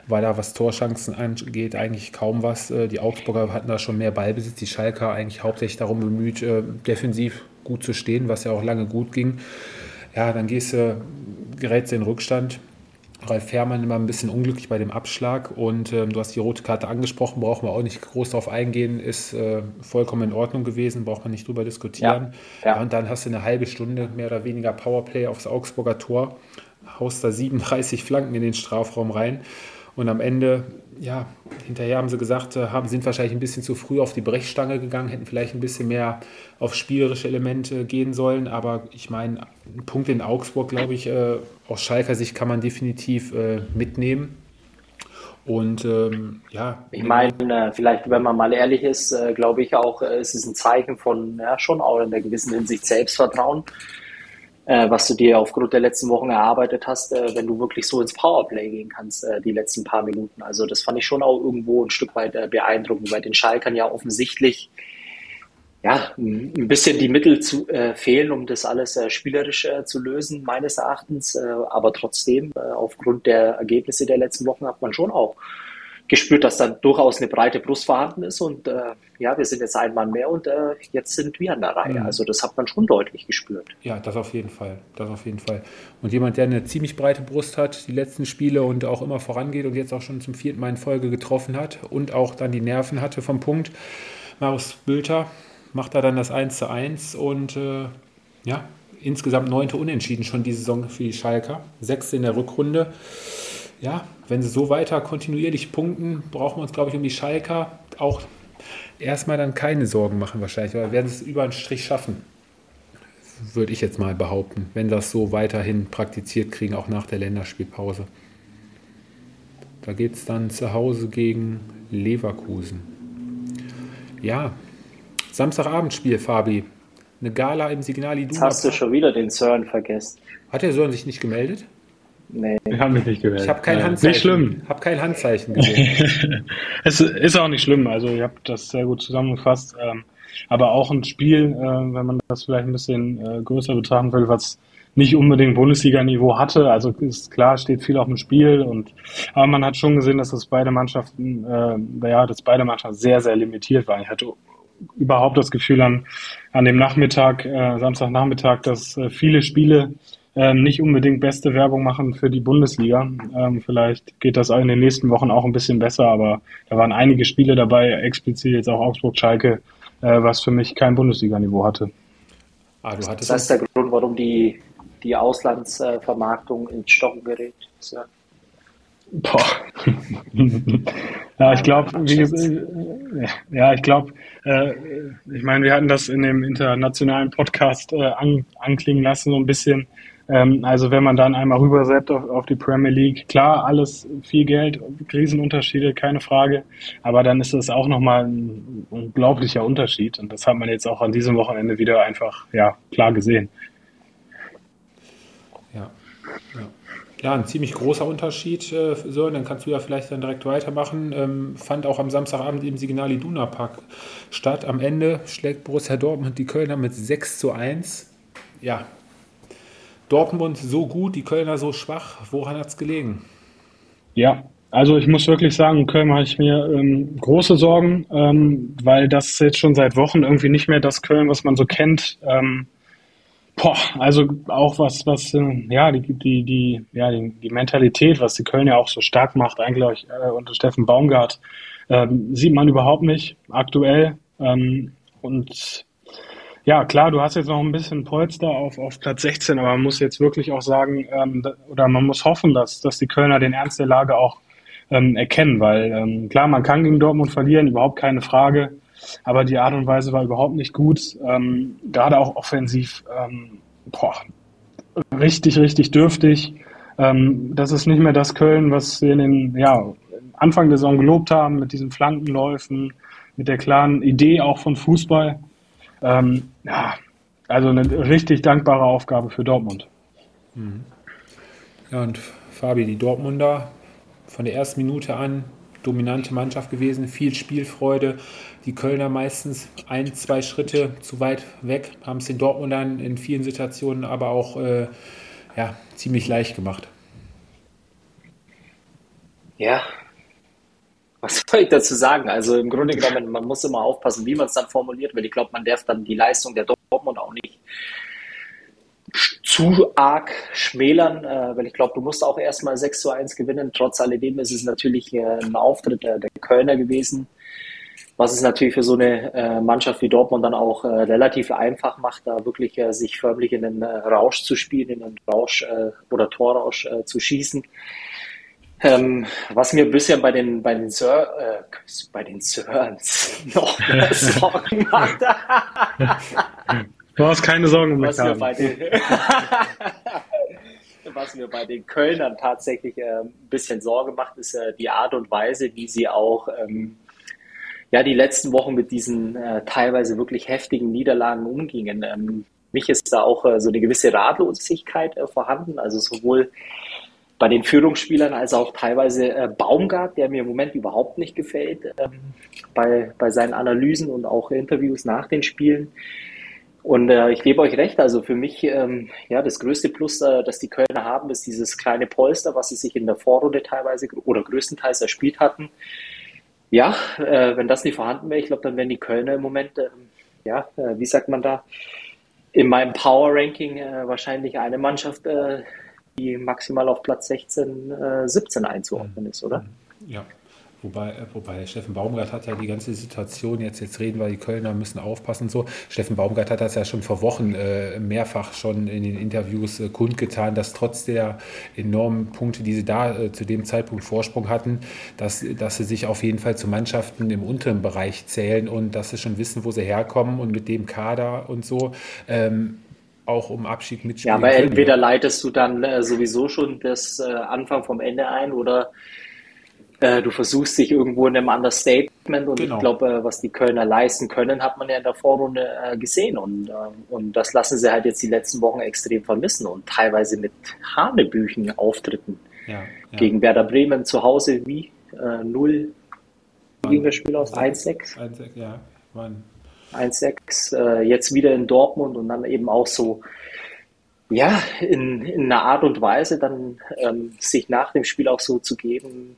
war da, was Torchancen angeht, eigentlich kaum was. Äh, die Augsburger hatten da schon mehr Ballbesitz, die Schalker eigentlich hauptsächlich darum bemüht, äh, defensiv gut zu stehen, was ja auch lange gut ging. Ja, dann gehst du, gerätst in Rückstand Ralf Fährmann immer ein bisschen unglücklich bei dem Abschlag und ähm, du hast die rote Karte angesprochen, brauchen wir auch nicht groß darauf eingehen, ist äh, vollkommen in Ordnung gewesen, braucht man nicht drüber diskutieren. Ja, ja. und dann hast du eine halbe Stunde mehr oder weniger Powerplay aufs Augsburger Tor, haust da 37 Flanken in den Strafraum rein und am Ende, ja, hinterher haben sie gesagt, äh, haben, sind wahrscheinlich ein bisschen zu früh auf die Brechstange gegangen, hätten vielleicht ein bisschen mehr auf spielerische Elemente gehen sollen. Aber ich meine, ein Punkt in Augsburg, glaube ich, äh, aus Schalker Sicht kann man definitiv äh, mitnehmen. Und ähm, ja. Ich meine, äh, vielleicht, wenn man mal ehrlich ist, äh, glaube ich auch, es ist ein Zeichen von ja, schon auch in der gewissen Hinsicht Selbstvertrauen äh, was du dir aufgrund der letzten Wochen erarbeitet hast, äh, wenn du wirklich so ins Powerplay gehen kannst, äh, die letzten paar Minuten. Also das fand ich schon auch irgendwo ein Stück weit äh, beeindruckend, weil den Schalkern ja offensichtlich ja, ein bisschen die Mittel zu, äh, fehlen, um das alles äh, spielerisch äh, zu lösen, meines Erachtens. Äh, aber trotzdem, äh, aufgrund der Ergebnisse der letzten Wochen hat man schon auch gespürt, dass dann durchaus eine breite Brust vorhanden ist. Und ja, wir sind jetzt ein Mann mehr und äh, jetzt sind wir an der Reihe. Mhm. Also das hat man schon deutlich gespürt. Ja, das auf jeden Fall. Das auf jeden Fall. Und jemand, der eine ziemlich breite Brust hat, die letzten Spiele und auch immer vorangeht und jetzt auch schon zum vierten Mal in Folge getroffen hat und auch dann die Nerven hatte vom Punkt. Marius Bülter macht da dann das 1 zu 1 und äh, ja, insgesamt neunte Unentschieden schon die Saison für die Schalker. Sechste in der Rückrunde ja, wenn sie so weiter kontinuierlich punkten, brauchen wir uns, glaube ich, um die Schalker auch erstmal dann keine Sorgen machen wahrscheinlich, weil werden es über einen Strich schaffen, würde ich jetzt mal behaupten, wenn das so weiterhin praktiziert kriegen, auch nach der Länderspielpause. Da geht es dann zu Hause gegen Leverkusen. Ja, Samstagabendspiel, Fabi. Eine Gala im Signal Iduna. Jetzt hast du schon wieder den Sören vergessen. Hat der Sören sich nicht gemeldet? Nee. Wir haben mich nicht gewählt. Ich habe kein Nein. Handzeichen. Nicht schlimm. habe kein Handzeichen gesehen. <laughs> es ist auch nicht schlimm. Also ihr habt das sehr gut zusammengefasst. Ähm, aber auch ein Spiel, äh, wenn man das vielleicht ein bisschen äh, größer betrachten will, was nicht unbedingt Bundesliga-Niveau hatte. Also ist klar, steht viel auf dem Spiel und aber man hat schon gesehen, dass das beide Mannschaften, äh, ja, dass beide Mannschaften sehr, sehr limitiert waren. Ich hatte überhaupt das Gefühl an, an dem Nachmittag, äh, Samstagnachmittag, dass äh, viele Spiele äh, nicht unbedingt beste Werbung machen für die Bundesliga. Ähm, vielleicht geht das in den nächsten Wochen auch ein bisschen besser, aber da waren einige Spiele dabei, explizit jetzt auch Augsburg-Schalke, äh, was für mich kein Bundesliga-Niveau hatte. Ah, du hattest das ist der Grund, warum die die Auslandsvermarktung ins Stocken gerät. Ja. Boah. <laughs> ja, ich glaube, äh, ja, ich glaube, äh, ich meine, wir hatten das in dem internationalen Podcast äh, an, anklingen lassen, so ein bisschen. Ähm, also wenn man dann einmal rübersetzt auf, auf die Premier League, klar, alles viel Geld, Riesenunterschiede, keine Frage, aber dann ist es auch nochmal ein unglaublicher Unterschied und das hat man jetzt auch an diesem Wochenende wieder einfach, ja, klar gesehen. Ja. ja, ein ziemlich großer Unterschied. Äh, so, dann kannst du ja vielleicht dann direkt weitermachen. Ähm, fand auch am Samstagabend im Signal Iduna Park statt. Am Ende schlägt Borussia Dortmund die Kölner mit 6 zu 1. Ja, Dortmund so gut, die Kölner so schwach. Woran hat es gelegen? Ja, also ich muss wirklich sagen, Köln mache ich mir ähm, große Sorgen, ähm, weil das jetzt schon seit Wochen irgendwie nicht mehr das Köln, was man so kennt. Ähm, Boah, also auch was, was, äh, ja, die, die, die, ja, die, die Mentalität, was die Köln ja auch so stark macht, eigentlich äh, unter Steffen Baumgart, ähm, sieht man überhaupt nicht aktuell. Ähm, und ja, klar, du hast jetzt noch ein bisschen Polster auf, auf Platz 16, aber man muss jetzt wirklich auch sagen, ähm, oder man muss hoffen, dass, dass die Kölner den Ernst der Lage auch ähm, erkennen, weil ähm, klar, man kann gegen Dortmund verlieren, überhaupt keine Frage aber die Art und Weise war überhaupt nicht gut. Ähm, gerade auch offensiv, ähm, boah, richtig, richtig dürftig. Ähm, das ist nicht mehr das Köln, was wir in den ja, Anfang der Saison gelobt haben, mit diesen Flankenläufen, mit der klaren Idee auch von Fußball. Ähm, ja, also eine richtig dankbare Aufgabe für Dortmund. Mhm. Ja, und Fabi, die Dortmunder von der ersten Minute an dominante Mannschaft gewesen, viel Spielfreude. Die Kölner meistens ein, zwei Schritte zu weit weg, haben es den Dortmundern in vielen Situationen aber auch äh, ja, ziemlich leicht gemacht. Ja, was soll ich dazu sagen? Also im Grunde genommen, man muss immer aufpassen, wie man es dann formuliert, weil ich glaube, man darf dann die Leistung der Dortmund auch nicht zu arg schmälern, äh, weil ich glaube, du musst auch erstmal 6 zu 1 gewinnen. Trotz alledem ist es natürlich äh, ein Auftritt der, Kölner gewesen, was es natürlich für so eine äh, Mannschaft wie Dortmund dann auch relativ einfach macht, da wirklich sich förmlich in den Rausch zu spielen, in den Rausch oder Torrausch zu schießen. Ähm, was mir ein bisschen bei den bei den Sir, bei den Sirens <laughs> noch <laughs> Sorgen macht. Du hast keine Sorgen um was mir, bei den, <laughs> was mir bei den Kölnern tatsächlich äh, ein bisschen Sorge macht, ist äh, die Art und Weise, wie sie auch ähm, ja, die letzten Wochen mit diesen äh, teilweise wirklich heftigen Niederlagen umgingen. Ähm, mich ist da auch äh, so eine gewisse Ratlosigkeit äh, vorhanden, also sowohl bei den Führungsspielern als auch teilweise äh, Baumgart, der mir im Moment überhaupt nicht gefällt, ähm, bei, bei seinen Analysen und auch Interviews nach den Spielen. Und äh, ich gebe euch recht, also für mich, ähm, ja, das größte Plus, äh, das die Kölner haben, ist dieses kleine Polster, was sie sich in der Vorrunde teilweise oder größtenteils erspielt hatten. Ja, äh, wenn das nicht vorhanden wäre, ich glaube, dann wären die Kölner im Moment, äh, ja, äh, wie sagt man da, in meinem Power Ranking äh, wahrscheinlich eine Mannschaft, äh, die maximal auf Platz 16, äh, 17 einzuordnen ist, oder? Ja, Wobei, äh, wobei Steffen Baumgart hat ja die ganze Situation, jetzt, jetzt reden wir, die Kölner müssen aufpassen und so. Steffen Baumgart hat das ja schon vor Wochen äh, mehrfach schon in den Interviews äh, kundgetan, dass trotz der enormen Punkte, die sie da äh, zu dem Zeitpunkt Vorsprung hatten, dass, dass sie sich auf jeden Fall zu Mannschaften im unteren Bereich zählen und dass sie schon wissen, wo sie herkommen und mit dem Kader und so. Ähm, auch um Abschied mitspielen. Ja, aber können. entweder leitest du dann äh, sowieso schon das äh, Anfang vom Ende ein oder äh, du versuchst dich irgendwo in einem Understatement und genau. ich glaube, äh, was die Kölner leisten können, hat man ja in der Vorrunde äh, gesehen und, äh, und das lassen sie halt jetzt die letzten Wochen extrem vermissen und teilweise mit Hanebüchen Auftritten. Ja, ja. Gegen Werder Bremen zu Hause wie? Äh, 0 gegen das Spiel aus 1-6? 1-6, ja. Waren 1-6, äh, jetzt wieder in Dortmund und dann eben auch so, ja, in, in einer Art und Weise dann ähm, sich nach dem Spiel auch so zu geben,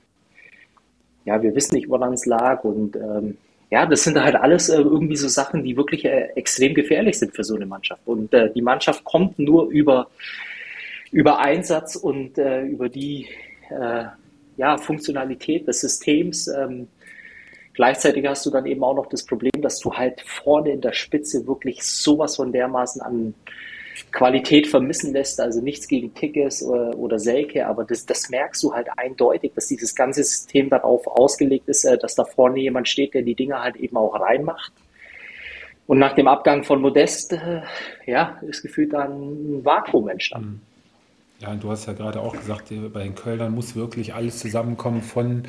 ja, wir wissen nicht, woran es lag und ähm, ja, das sind halt alles äh, irgendwie so Sachen, die wirklich äh, extrem gefährlich sind für so eine Mannschaft. Und äh, die Mannschaft kommt nur über, über Einsatz und äh, über die äh, ja, Funktionalität des Systems. Ähm, gleichzeitig hast du dann eben auch noch das Problem, dass du halt vorne in der Spitze wirklich sowas von dermaßen an Qualität vermissen lässt, also nichts gegen Tickets oder, oder Selke, aber das, das merkst du halt eindeutig, dass dieses ganze System darauf ausgelegt ist, äh, dass da vorne jemand steht, der die Dinge halt eben auch reinmacht. Und nach dem Abgang von Modest, äh, ja, ist gefühlt dann ein Vakuum entstanden. Mhm. Ja, und du hast ja gerade auch gesagt, bei den Kölnern muss wirklich alles zusammenkommen von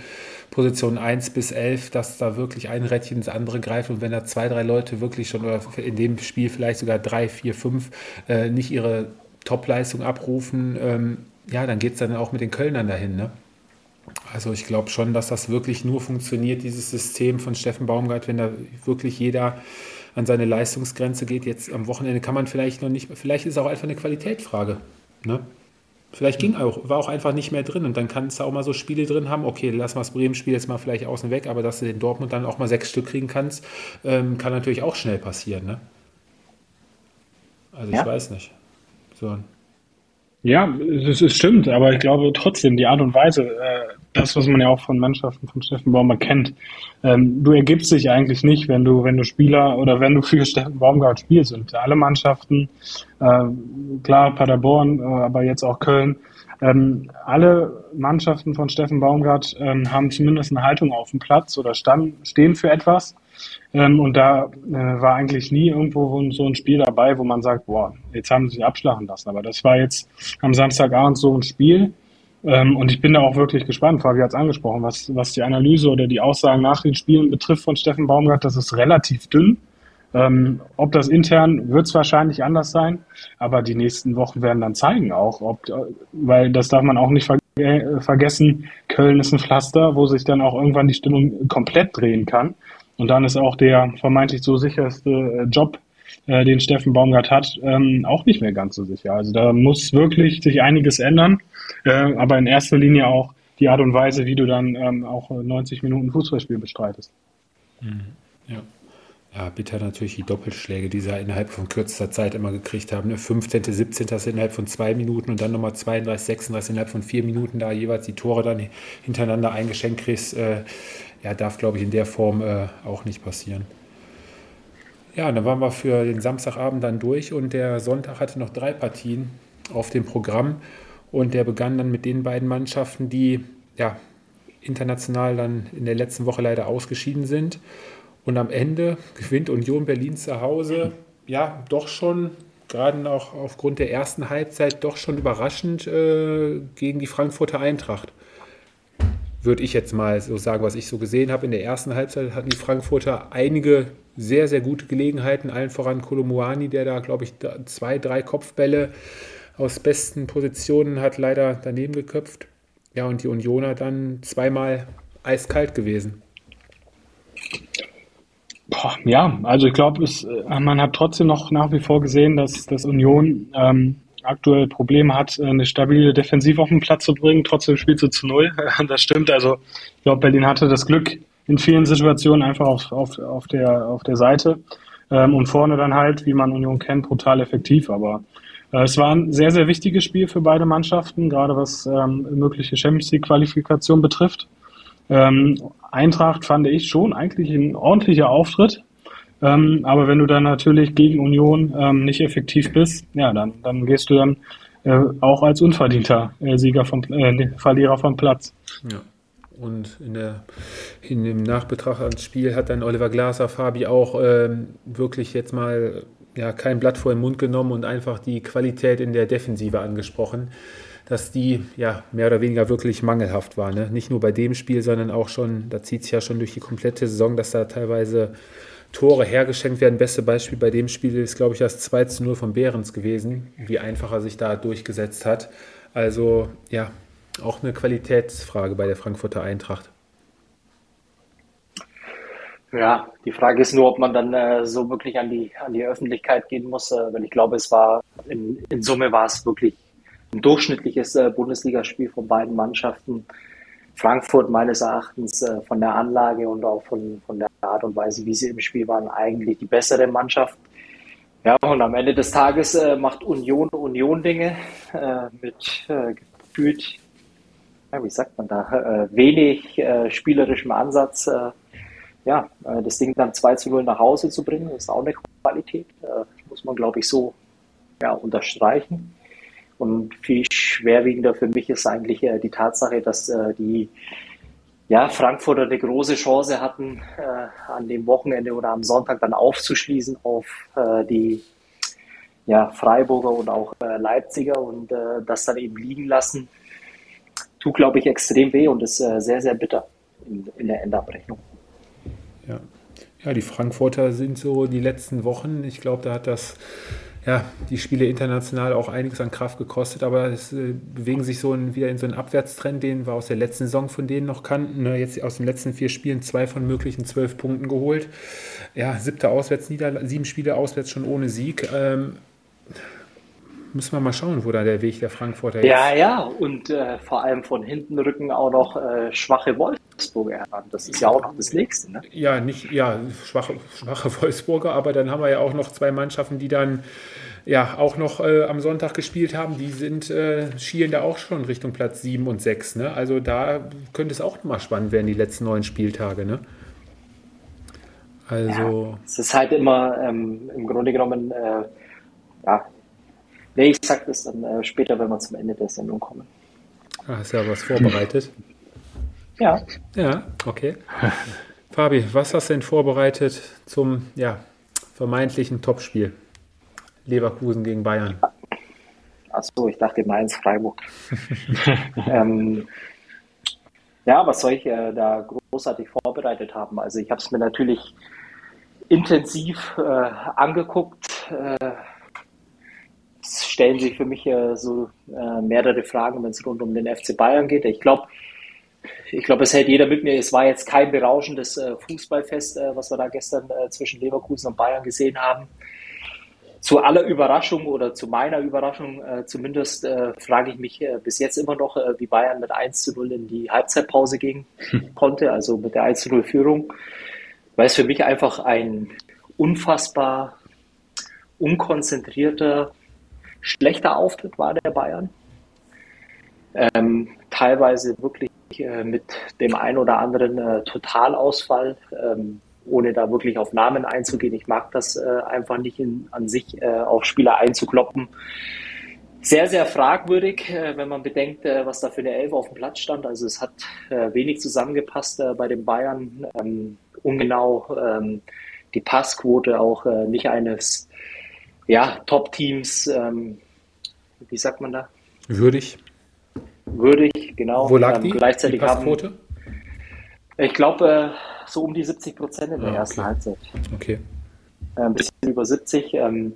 Position 1 bis 11, dass da wirklich ein Rädchen ins andere greift und wenn da zwei, drei Leute wirklich schon oder in dem Spiel vielleicht sogar drei, vier, fünf äh, nicht ihre Topleistung abrufen, ähm, ja, dann geht es dann auch mit den Kölnern dahin. Ne? Also ich glaube schon, dass das wirklich nur funktioniert, dieses System von Steffen Baumgart, wenn da wirklich jeder an seine Leistungsgrenze geht. Jetzt am Wochenende kann man vielleicht noch nicht, vielleicht ist es auch einfach eine Qualitätsfrage. Ne? Vielleicht ging auch, war auch einfach nicht mehr drin und dann kannst du auch mal so Spiele drin haben. Okay, lass mal das Bremen-Spiel jetzt mal vielleicht außen weg, aber dass du den Dortmund dann auch mal sechs Stück kriegen kannst, ähm, kann natürlich auch schnell passieren. Ne? Also ich ja. weiß nicht. So. Ja, es, es stimmt, aber ich glaube trotzdem, die Art und Weise, äh, das, was man ja auch von Mannschaften von Steffen Baumgart kennt, ähm, du ergibst dich eigentlich nicht, wenn du, wenn du Spieler oder wenn du für Steffen Baumgart spielst. Und alle Mannschaften, äh, klar Paderborn, äh, aber jetzt auch Köln, ähm, alle Mannschaften von Steffen Baumgart ähm, haben zumindest eine Haltung auf dem Platz oder stand, stehen für etwas. Ähm, und da äh, war eigentlich nie irgendwo so ein Spiel dabei, wo man sagt, boah, jetzt haben sie sich abschlagen lassen. Aber das war jetzt am Samstagabend so ein Spiel. Ähm, und ich bin da auch wirklich gespannt. Fabi hat es angesprochen, was, was die Analyse oder die Aussagen nach den Spielen betrifft von Steffen Baumgart. Das ist relativ dünn. Ähm, ob das intern wird es wahrscheinlich anders sein, aber die nächsten Wochen werden dann zeigen auch, ob, weil das darf man auch nicht ver äh, vergessen, Köln ist ein Pflaster, wo sich dann auch irgendwann die Stimmung komplett drehen kann. Und dann ist auch der vermeintlich so sicherste äh, Job, äh, den Steffen Baumgart hat, ähm, auch nicht mehr ganz so sicher. Also da muss wirklich sich einiges ändern, äh, aber in erster Linie auch die Art und Weise, wie du dann ähm, auch 90 Minuten Fußballspiel bestreitest. Mhm. Ja. Ja, bitter natürlich die Doppelschläge, die sie innerhalb von kürzester Zeit immer gekriegt haben. Ne? 15., 17. Das innerhalb von zwei Minuten und dann nochmal 32, 36 innerhalb von vier Minuten da jeweils die Tore dann hintereinander eingeschenkt kriegst. Äh, ja, darf, glaube ich, in der Form äh, auch nicht passieren. Ja, und dann waren wir für den Samstagabend dann durch und der Sonntag hatte noch drei Partien auf dem Programm. Und der begann dann mit den beiden Mannschaften, die ja international dann in der letzten Woche leider ausgeschieden sind. Und am Ende gewinnt Union Berlin zu Hause, ja, doch schon, gerade auch aufgrund der ersten Halbzeit, doch schon überraschend äh, gegen die Frankfurter Eintracht würde ich jetzt mal so sagen, was ich so gesehen habe. In der ersten Halbzeit hatten die Frankfurter einige sehr, sehr gute Gelegenheiten, allen voran Kolomuani, der da, glaube ich, zwei, drei Kopfbälle aus besten Positionen hat leider daneben geköpft. Ja, und die Unioner dann zweimal eiskalt gewesen. Ja, also ich glaube, man hat trotzdem noch nach wie vor gesehen, dass, dass Union ähm, aktuell Probleme hat, eine stabile Defensive auf den Platz zu bringen. Trotzdem spielt sie zu null. <laughs> Das stimmt. Also ich glaube, Berlin hatte das Glück in vielen Situationen einfach auf, auf, auf, der, auf der Seite. Ähm, und vorne dann halt, wie man Union kennt, brutal effektiv. Aber äh, es war ein sehr, sehr wichtiges Spiel für beide Mannschaften, gerade was ähm, mögliche Champions League-Qualifikation betrifft. Ähm, Eintracht fand ich schon eigentlich ein ordentlicher Auftritt. Ähm, aber wenn du dann natürlich gegen Union ähm, nicht effektiv bist, ja, dann, dann gehst du dann äh, auch als unverdienter äh, Sieger vom äh, Verlierer vom Platz. Ja. Und in, der, in dem Nachbetracht ans Spiel hat dann Oliver Glaser Fabi auch ähm, wirklich jetzt mal ja, kein Blatt vor den Mund genommen und einfach die Qualität in der Defensive angesprochen, dass die ja mehr oder weniger wirklich mangelhaft war. Ne? Nicht nur bei dem Spiel, sondern auch schon, da zieht es ja schon durch die komplette Saison, dass da teilweise Tore hergeschenkt werden. Beste Beispiel bei dem Spiel ist, glaube ich, das 2 zu 0 von Behrens gewesen, wie einfach er sich da durchgesetzt hat. Also ja, auch eine Qualitätsfrage bei der Frankfurter Eintracht. Ja, die Frage ist nur, ob man dann äh, so wirklich an die, an die Öffentlichkeit gehen muss, äh, weil ich glaube, es war in, in Summe war es wirklich ein durchschnittliches äh, Bundesligaspiel von beiden Mannschaften. Frankfurt meines Erachtens äh, von der Anlage und auch von, von der Art und Weise, wie sie im Spiel waren, eigentlich die bessere Mannschaft. Ja, und am Ende des Tages äh, macht Union Union Dinge äh, mit äh, gefühlt, ja, wie sagt man da, äh, wenig äh, spielerischem Ansatz. Ja, das Ding dann 2 zu 0 nach Hause zu bringen, ist auch eine Qualität. Muss man, glaube ich, so ja, unterstreichen. Und viel schwerwiegender für mich ist eigentlich äh, die Tatsache, dass äh, die ja, Frankfurter eine große Chance hatten, äh, an dem Wochenende oder am Sonntag dann aufzuschließen auf äh, die ja, Freiburger und auch äh, Leipziger und äh, das dann eben liegen lassen, tut, glaube ich, extrem weh und ist sehr, sehr bitter in, in der Endabrechnung. Ja. ja, die Frankfurter sind so die letzten Wochen, ich glaube, da hat das ja, die Spiele international auch einiges an Kraft gekostet, aber es äh, bewegen sich so ein, wieder in so einen Abwärtstrend, den wir aus der letzten Saison von denen noch kannten. Ne? Jetzt aus den letzten vier Spielen zwei von möglichen zwölf Punkten geholt. Ja, siebte Auswärtsniederlage, sieben Spiele auswärts schon ohne Sieg. Ähm, müssen wir mal schauen, wo da der Weg der Frankfurter ist. Ja, ja, und äh, vor allem von hinten rücken auch noch äh, schwache Wolfsburger heran. Das ist ja auch noch das Nächste. Ne? Ja, nicht, ja, schwache, schwache Wolfsburger, aber dann haben wir ja auch noch zwei Mannschaften, die dann ja auch noch äh, am Sonntag gespielt haben. Die sind, äh, schielen da auch schon Richtung Platz 7 und 6. Ne? Also da könnte es auch mal spannend werden, die letzten neun Spieltage. Ne? Also. Ja, es ist halt immer ähm, im Grunde genommen, äh, ja, Nee, ich sag das dann äh, später, wenn wir zum Ende der Sendung kommen. Ah, hast ja was vorbereitet? Ja. Ja, okay. Fabi, was hast du denn vorbereitet zum ja, vermeintlichen Topspiel? Leverkusen gegen Bayern. Achso, ich dachte Mainz, Freiburg. <laughs> ähm, ja, was soll ich äh, da großartig vorbereitet haben? Also ich habe es mir natürlich intensiv äh, angeguckt. Äh, stellen sich für mich äh, so äh, mehrere Fragen, wenn es rund um den FC Bayern geht. Ich glaube, ich glaube, es hält jeder mit mir. Es war jetzt kein berauschendes äh, Fußballfest, äh, was wir da gestern äh, zwischen Leverkusen und Bayern gesehen haben. Zu aller Überraschung oder zu meiner Überraschung äh, zumindest frage ich mich bis jetzt immer noch, wie Bayern mit 1 zu 0 in die Halbzeitpause gehen hm. konnte, also mit der 1 zu 0 Führung, weil es für mich einfach ein unfassbar unkonzentrierter, schlechter Auftritt war der Bayern. Ähm, teilweise wirklich äh, mit dem ein oder anderen äh, Totalausfall, ähm, ohne da wirklich auf Namen einzugehen. Ich mag das äh, einfach nicht in, an sich äh, auf Spieler einzukloppen. Sehr, sehr fragwürdig, äh, wenn man bedenkt, äh, was da für eine Elf auf dem Platz stand. Also es hat wenig zusammengepasst bei den Bayern. Ähm, ungenau ähm, die Passquote auch nicht eines ja, Top-Teams, ähm, wie sagt man da? Würdig. Würdig, genau. Wo lag die, ähm, gleichzeitig die Passquote? Haben, ich glaube, äh, so um die 70 Prozent in der ah, ersten Halbzeit. Okay. Äh, ein bisschen über 70. Ähm,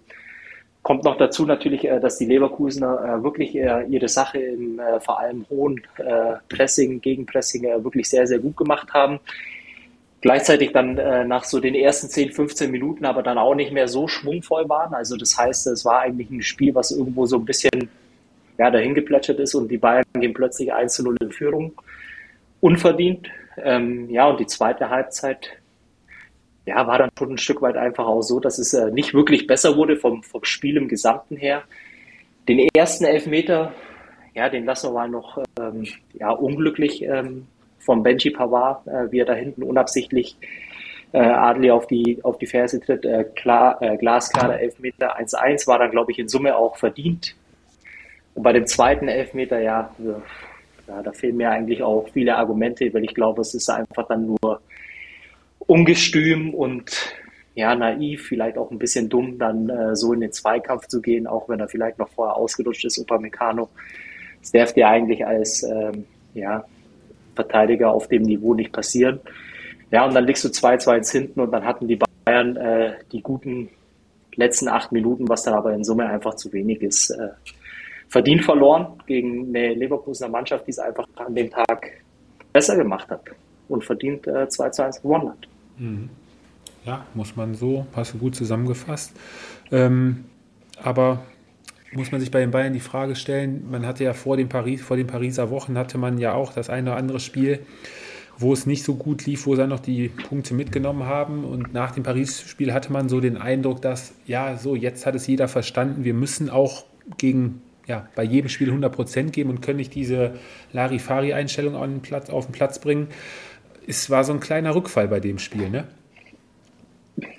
kommt noch dazu natürlich, äh, dass die Leverkusener äh, wirklich äh, ihre Sache im äh, vor allem hohen Pressing, Gegenpressing wirklich sehr, sehr gut gemacht haben gleichzeitig dann äh, nach so den ersten 10, 15 Minuten aber dann auch nicht mehr so schwungvoll waren. Also das heißt, es war eigentlich ein Spiel, was irgendwo so ein bisschen ja, dahin geplätschert ist und die Bayern gehen plötzlich 1 zu 0 in Führung. Unverdient. Ähm, ja, und die zweite Halbzeit ja, war dann schon ein Stück weit einfach auch so, dass es äh, nicht wirklich besser wurde vom, vom Spiel im Gesamten her. Den ersten Elfmeter, ja, den lassen wir mal noch ähm, ja, unglücklich ähm, vom Benji Pavard, äh, wie er da hinten unabsichtlich äh, Adli auf die, auf die Ferse tritt. Äh, klar, äh, glasklarer Elfmeter 1-1 war dann, glaube ich, in Summe auch verdient. Und bei dem zweiten Elfmeter, ja, ja, da fehlen mir eigentlich auch viele Argumente, weil ich glaube, es ist einfach dann nur ungestüm und ja, naiv, vielleicht auch ein bisschen dumm, dann äh, so in den Zweikampf zu gehen, auch wenn er vielleicht noch vorher ausgerutscht ist, Upamecano. Das darf dir eigentlich als ähm, ja, Verteidiger auf dem Niveau nicht passieren. Ja, und dann liegst du 2-2 hinten und dann hatten die Bayern äh, die guten letzten acht Minuten, was dann aber in Summe einfach zu wenig ist. Äh, verdient verloren gegen eine Leverkusener Mannschaft, die es einfach an dem Tag besser gemacht hat und verdient äh, 2 1 gewonnen hat. Mhm. Ja, muss man so, hast gut zusammengefasst. Ähm, aber muss man sich bei den Bayern die Frage stellen, man hatte ja vor, den Paris, vor den Pariser Wochen hatte man ja auch das eine oder andere Spiel, wo es nicht so gut lief, wo sie dann noch die Punkte mitgenommen haben. Und nach dem Paris-Spiel hatte man so den Eindruck, dass, ja, so, jetzt hat es jeder verstanden, wir müssen auch gegen, ja, bei jedem Spiel 100 Prozent geben und können nicht diese Larifari-Einstellung auf, den Platz, bringen. Es war so ein kleiner Rückfall bei dem Spiel, ne?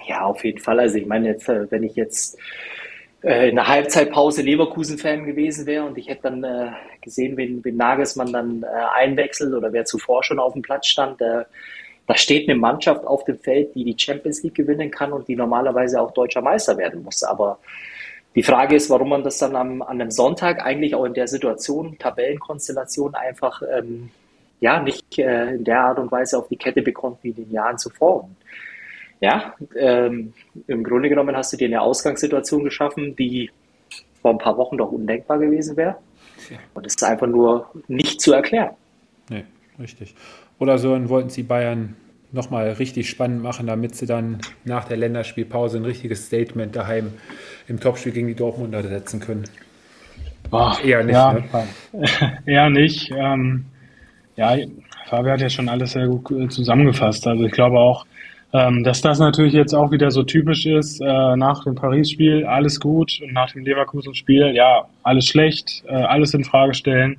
Ja, auf jeden Fall. Also ich meine jetzt, äh, wenn ich jetzt in der Halbzeitpause Leverkusen-Fan gewesen wäre und ich hätte dann äh, gesehen, wen, wen Nagelsmann dann einwechselt oder wer zuvor schon auf dem Platz stand, da steht eine Mannschaft auf dem Feld, die die Champions League gewinnen kann und die normalerweise auch deutscher Meister werden muss. Aber die Frage ist, warum man das dann am, an einem Sonntag eigentlich auch in der Situation, Tabellenkonstellation einfach ähm, ja nicht äh, in der Art und Weise auf die Kette bekommt wie in den Jahren zuvor. Und ja, ähm, im Grunde genommen hast du dir eine Ausgangssituation geschaffen, die vor ein paar Wochen doch undenkbar gewesen wäre. Ja. Und es ist einfach nur nicht zu erklären. Nee, richtig. Oder so wollten sie Bayern nochmal richtig spannend machen, damit sie dann nach der Länderspielpause ein richtiges Statement daheim im Topspiel gegen die Dortmunder setzen können. Oh, eher nicht. Ja, ne? <laughs> eher nicht. Ähm, ja, Fabi hat ja schon alles sehr gut zusammengefasst. Also ich glaube auch, ähm, dass das natürlich jetzt auch wieder so typisch ist, äh, nach dem Paris-Spiel alles gut und nach dem Leverkusen-Spiel, ja, alles schlecht, äh, alles in Frage stellen.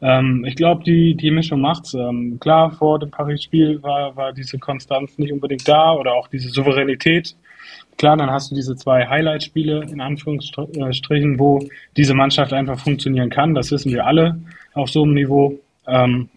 Ähm, ich glaube, die, die Mischung macht's. Ähm, klar, vor dem Paris-Spiel war, war diese Konstanz nicht unbedingt da oder auch diese Souveränität. Klar, dann hast du diese zwei Highlight-Spiele in Anführungsstrichen, wo diese Mannschaft einfach funktionieren kann. Das wissen wir alle auf so einem Niveau. Ähm,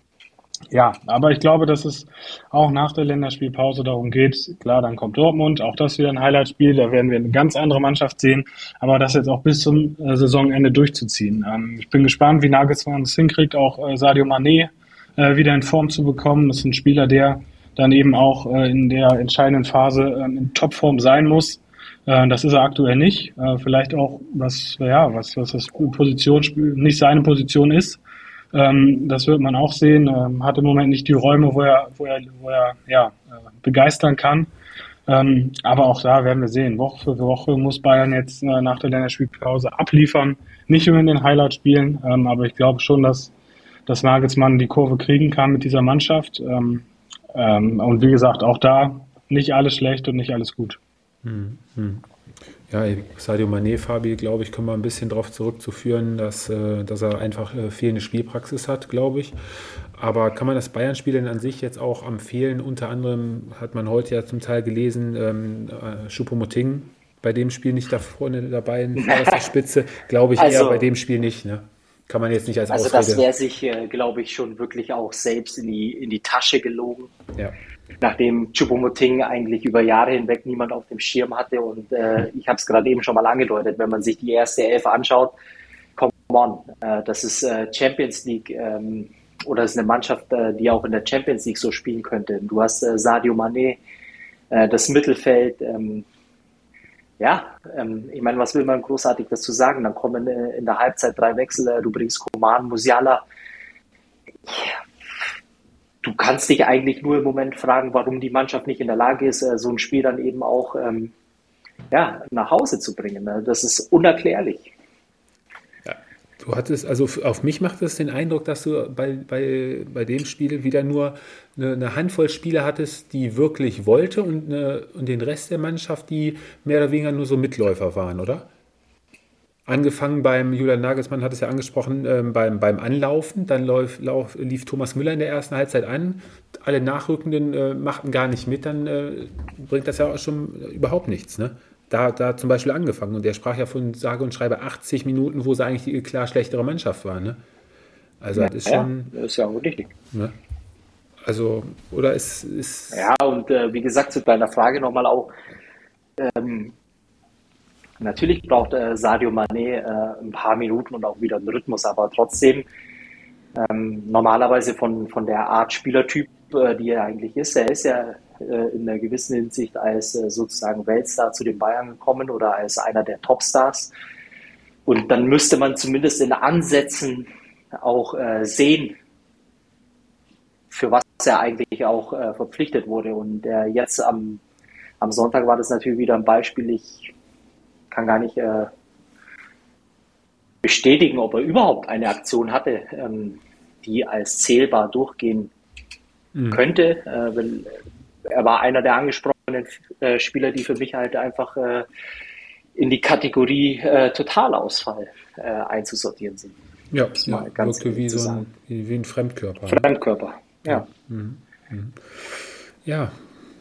ja, aber ich glaube, dass es auch nach der Länderspielpause darum geht. Klar, dann kommt Dortmund, auch das wieder ein Highlightspiel. Da werden wir eine ganz andere Mannschaft sehen. Aber das jetzt auch bis zum äh, Saisonende durchzuziehen. Ähm, ich bin gespannt, wie Nagelsmann es hinkriegt, auch äh, Sadio Mané äh, wieder in Form zu bekommen. Das ist ein Spieler, der dann eben auch äh, in der entscheidenden Phase ähm, in Topform sein muss. Äh, das ist er aktuell nicht. Äh, vielleicht auch, was, ja, was, was das Positionsspiel nicht seine Position ist. Ähm, das wird man auch sehen. Ähm, hat im Moment nicht die Räume, wo er, wo er, wo er ja, äh, begeistern kann. Ähm, aber auch da werden wir sehen. Woche für Woche muss Bayern jetzt äh, nach der Länderspielpause abliefern. Nicht nur in den Highlight-Spielen, ähm, aber ich glaube schon, dass, dass Nagelsmann die Kurve kriegen kann mit dieser Mannschaft. Ähm, ähm, und wie gesagt, auch da nicht alles schlecht und nicht alles gut. Hm, hm. Ja, Sadio Mané, Fabi, glaube ich, können wir ein bisschen darauf zurückzuführen, dass, äh, dass er einfach äh, fehlende Spielpraxis hat, glaube ich. Aber kann man das Bayern-Spiel denn an sich jetzt auch empfehlen? Unter anderem hat man heute ja zum Teil gelesen, ähm, äh, Choupo-Moting bei dem Spiel nicht da vorne dabei in <laughs> der Spitze. Glaube ich also, eher bei dem Spiel nicht. Ne? Kann man jetzt nicht als Also Ausrede. das wäre sich, äh, glaube ich, schon wirklich auch selbst in die, in die Tasche gelogen. Ja nachdem Chupomoting eigentlich über Jahre hinweg niemand auf dem Schirm hatte. Und äh, ich habe es gerade eben schon mal angedeutet, wenn man sich die erste Elf anschaut, come on, äh, das ist äh, Champions League ähm, oder ist eine Mannschaft, äh, die auch in der Champions League so spielen könnte. Du hast äh, Sadio Mané, äh, das Mittelfeld. Ähm, ja, ähm, ich meine, was will man großartig dazu sagen? Dann kommen in der Halbzeit drei Wechsel, du bringst Koman, Musiala. Ja, du kannst dich eigentlich nur im Moment fragen, warum die Mannschaft nicht in der Lage ist, äh, so ein Spiel dann eben auch ähm, ja, nach Hause zu bringen. Ne? Das ist unerklärlich. Ja, du hattest, also auf mich macht es den Eindruck, dass du bei, bei, bei dem Spiel wieder nur eine, eine Handvoll Spieler hattest, die wirklich wollte und, eine, und den Rest der Mannschaft, die mehr oder weniger nur so Mitläufer waren, oder? Angefangen beim, Julian Nagelsmann hat es ja angesprochen, ähm, beim, beim Anlaufen. Dann lauf, lauf, lief Thomas Müller in der ersten Halbzeit an. Alle Nachrückenden äh, machten gar nicht mit. Dann äh, bringt das ja auch schon überhaupt nichts. Ne? Da, da zum Beispiel angefangen. Und der sprach ja von sage und schreibe 80 Minuten, wo sie eigentlich die klar schlechtere Mannschaft waren. Ne? Also ja, das ist schon. Ja, das ist ja auch richtig. Ne? Also, oder ist. ist ja, und äh, wie gesagt, zu deiner Frage nochmal auch. Ähm, Natürlich braucht äh, Sadio Mané äh, ein paar Minuten und auch wieder einen Rhythmus, aber trotzdem ähm, normalerweise von, von der Art Spielertyp, äh, die er eigentlich ist. Er ist ja äh, in einer gewissen Hinsicht als äh, sozusagen Weltstar zu den Bayern gekommen oder als einer der Topstars. Und dann müsste man zumindest in Ansätzen auch äh, sehen, für was er eigentlich auch verpflichtet wurde. Und jetzt am am Sonntag war das natürlich wieder ein Beispiel. Ich kann gar nicht äh, bestätigen, ob er überhaupt eine Aktion hatte, ähm, die als zählbar durchgehen mhm. könnte. Äh, weil er war einer der angesprochenen äh, Spieler, die für mich halt einfach äh, in die Kategorie äh, Totalausfall äh, einzusortieren sind. Ja, ja wirkte wie so ein, wie, ein Fremdkörper. Fremdkörper, ja. Ja. Mhm. Mhm. ja,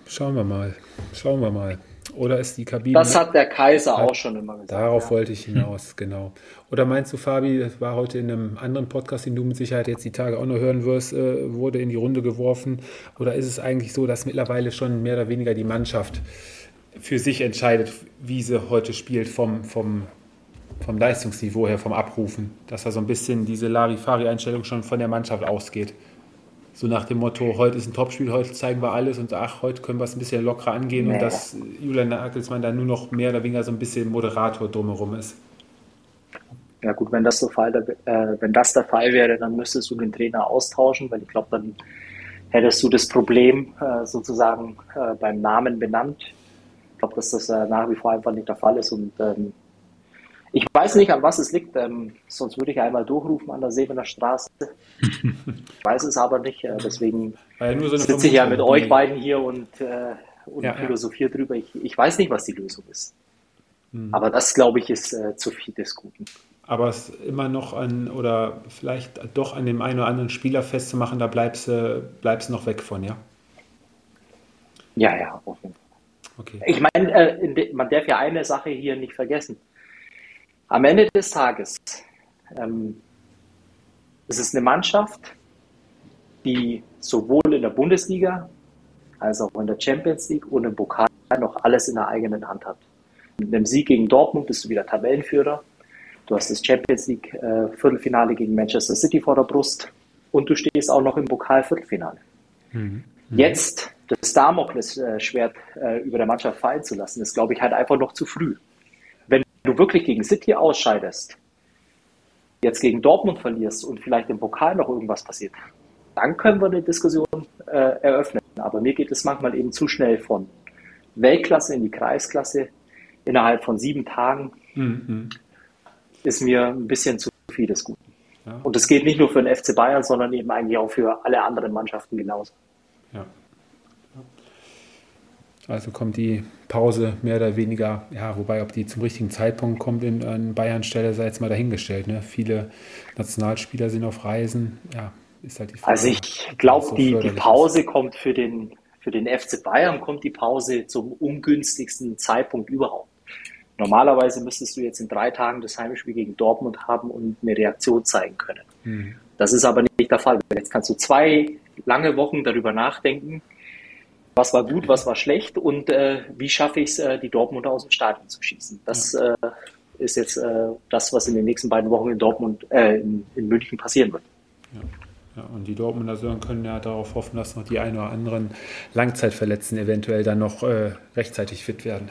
schauen wir mal. Schauen wir mal. Oder ist die Kabine. Das hat der Kaiser auch schon immer gesagt. Darauf ja. wollte ich hinaus, genau. Oder meinst du, Fabi, das war heute in einem anderen Podcast, den du mit Sicherheit jetzt die Tage auch noch hören wirst, äh, wurde in die Runde geworfen? Oder ist es eigentlich so, dass mittlerweile schon mehr oder weniger die Mannschaft für sich entscheidet, wie sie heute spielt, vom, vom, vom Leistungsniveau her, vom Abrufen? Dass da so ein bisschen diese Larifari-Einstellung schon von der Mannschaft ausgeht? So nach dem Motto, heute ist ein Topspiel, heute zeigen wir alles und ach, heute können wir es ein bisschen lockerer angehen nee. und dass Julian Nagelsmann dann nur noch mehr oder weniger so ein bisschen Moderator drumherum ist. Ja gut, wenn das, so Fall, äh, wenn das der Fall wäre, dann müsstest du den Trainer austauschen, weil ich glaube, dann hättest du das Problem äh, sozusagen äh, beim Namen benannt. Ich glaube, dass das äh, nach wie vor einfach nicht der Fall ist und ähm, ich weiß nicht, an was es liegt, ähm, sonst würde ich einmal durchrufen an der Sebener Straße. ich weiß es aber nicht, äh, deswegen ja so sitze ich ja mit euch beiden hier und, äh, und ja, philosophiere ja. drüber. Ich, ich, weiß nicht, was die Lösung ist. Mhm. Aber das, glaube ich, ist äh, zu viel des Guten. Aber es immer noch an, oder vielleicht doch an dem einen oder anderen Spieler festzumachen, da bleibst du äh, bleibst noch weg von, ja? Ja, ja, auf jeden Fall. Okay. Ich meine, äh, man darf ja eine Sache hier nicht vergessen. Am Ende des Tages ähm, ist es eine Mannschaft, die sowohl in der Bundesliga als auch in der Champions League und im Pokal noch alles in der eigenen Hand hat. Mit einem Sieg gegen Dortmund bist du wieder Tabellenführer. Du hast das Champions League äh, Viertelfinale gegen Manchester City vor der Brust und du stehst auch noch im Pokal Viertelfinale. Mhm. Mhm. Jetzt das Damoklesschwert äh, über der Mannschaft fallen zu lassen, ist, glaube ich, halt einfach noch zu früh du wirklich gegen City ausscheidest, jetzt gegen Dortmund verlierst und vielleicht im Pokal noch irgendwas passiert, dann können wir eine Diskussion äh, eröffnen. Aber mir geht es manchmal eben zu schnell von Weltklasse in die Kreisklasse innerhalb von sieben Tagen. Mhm. Ist mir ein bisschen zu viel des Guten. Ja. Und das geht nicht nur für den FC Bayern, sondern eben eigentlich auch für alle anderen Mannschaften genauso. Ja. Also kommt die Pause mehr oder weniger, ja, wobei, ob die zum richtigen Zeitpunkt kommt in, an Bayern Stelle, sei jetzt mal dahingestellt. Ne? Viele Nationalspieler sind auf Reisen, ja, ist halt die Frage. Also ich glaube, so die, die Pause ist. kommt für den, für den FC Bayern, kommt die Pause zum ungünstigsten Zeitpunkt überhaupt. Normalerweise müsstest du jetzt in drei Tagen das Heimspiel gegen Dortmund haben und eine Reaktion zeigen können. Mhm. Das ist aber nicht der Fall. Jetzt kannst du zwei lange Wochen darüber nachdenken, was war gut, was war schlecht und äh, wie schaffe ich es, äh, die Dortmunder aus dem Stadion zu schießen. Das äh, ist jetzt äh, das, was in den nächsten beiden Wochen in Dortmund, äh, in, in München passieren wird. Ja. Ja, und die Dortmunder können ja darauf hoffen, dass noch die ein oder anderen Langzeitverletzten eventuell dann noch äh, rechtzeitig fit werden.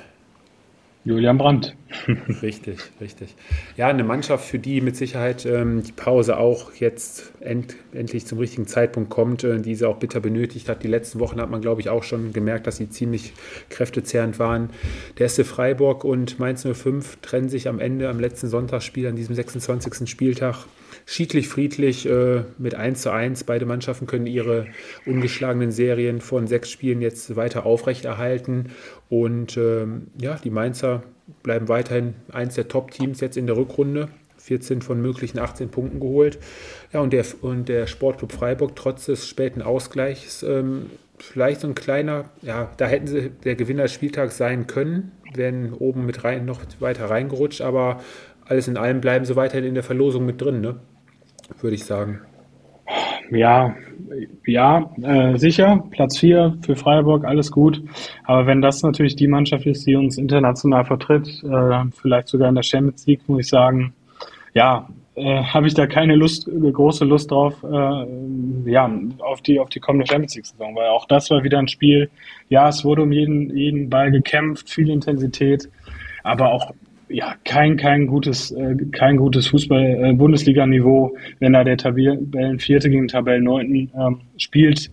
Julian Brandt. <laughs> <laughs> richtig, richtig. Ja, eine Mannschaft, für die mit Sicherheit ähm, die Pause auch jetzt end, endlich zum richtigen Zeitpunkt kommt, äh, die sie auch bitter benötigt hat. Die letzten Wochen hat man, glaube ich, auch schon gemerkt, dass sie ziemlich kräftezehrend waren. Der erste Freiburg und Mainz 05 trennen sich am Ende, am letzten Sonntagsspiel, an diesem 26. Spieltag schiedlich friedlich äh, mit 1 zu 1. Beide Mannschaften können ihre ungeschlagenen Serien von sechs Spielen jetzt weiter aufrechterhalten. Und ähm, ja, die Mainzer bleiben weiterhin eins der Top-Teams jetzt in der Rückrunde. 14 von möglichen 18 Punkten geholt. Ja, und der, und der Sportclub Freiburg trotz des späten Ausgleichs ähm, vielleicht so ein kleiner, ja, da hätten sie der Gewinner des Spieltags sein können, wären oben mit rein noch weiter reingerutscht, aber alles in allem bleiben sie weiterhin in der Verlosung mit drin, ne? Würde ich sagen. Ja, ja, äh, sicher. Platz 4 für Freiburg, alles gut. Aber wenn das natürlich die Mannschaft ist, die uns international vertritt, äh, vielleicht sogar in der Champions League, muss ich sagen, ja, äh, habe ich da keine Lust, große Lust drauf, äh, ja, auf die, auf die kommende Champions League-Saison, weil auch das war wieder ein Spiel. Ja, es wurde um jeden, jeden Ball gekämpft, viel Intensität, aber auch ja, kein, kein gutes, äh, kein gutes Fußball-Bundesliga-Niveau, äh, wenn da der Tabellenvierte gegen Tabellenneunten ähm, spielt.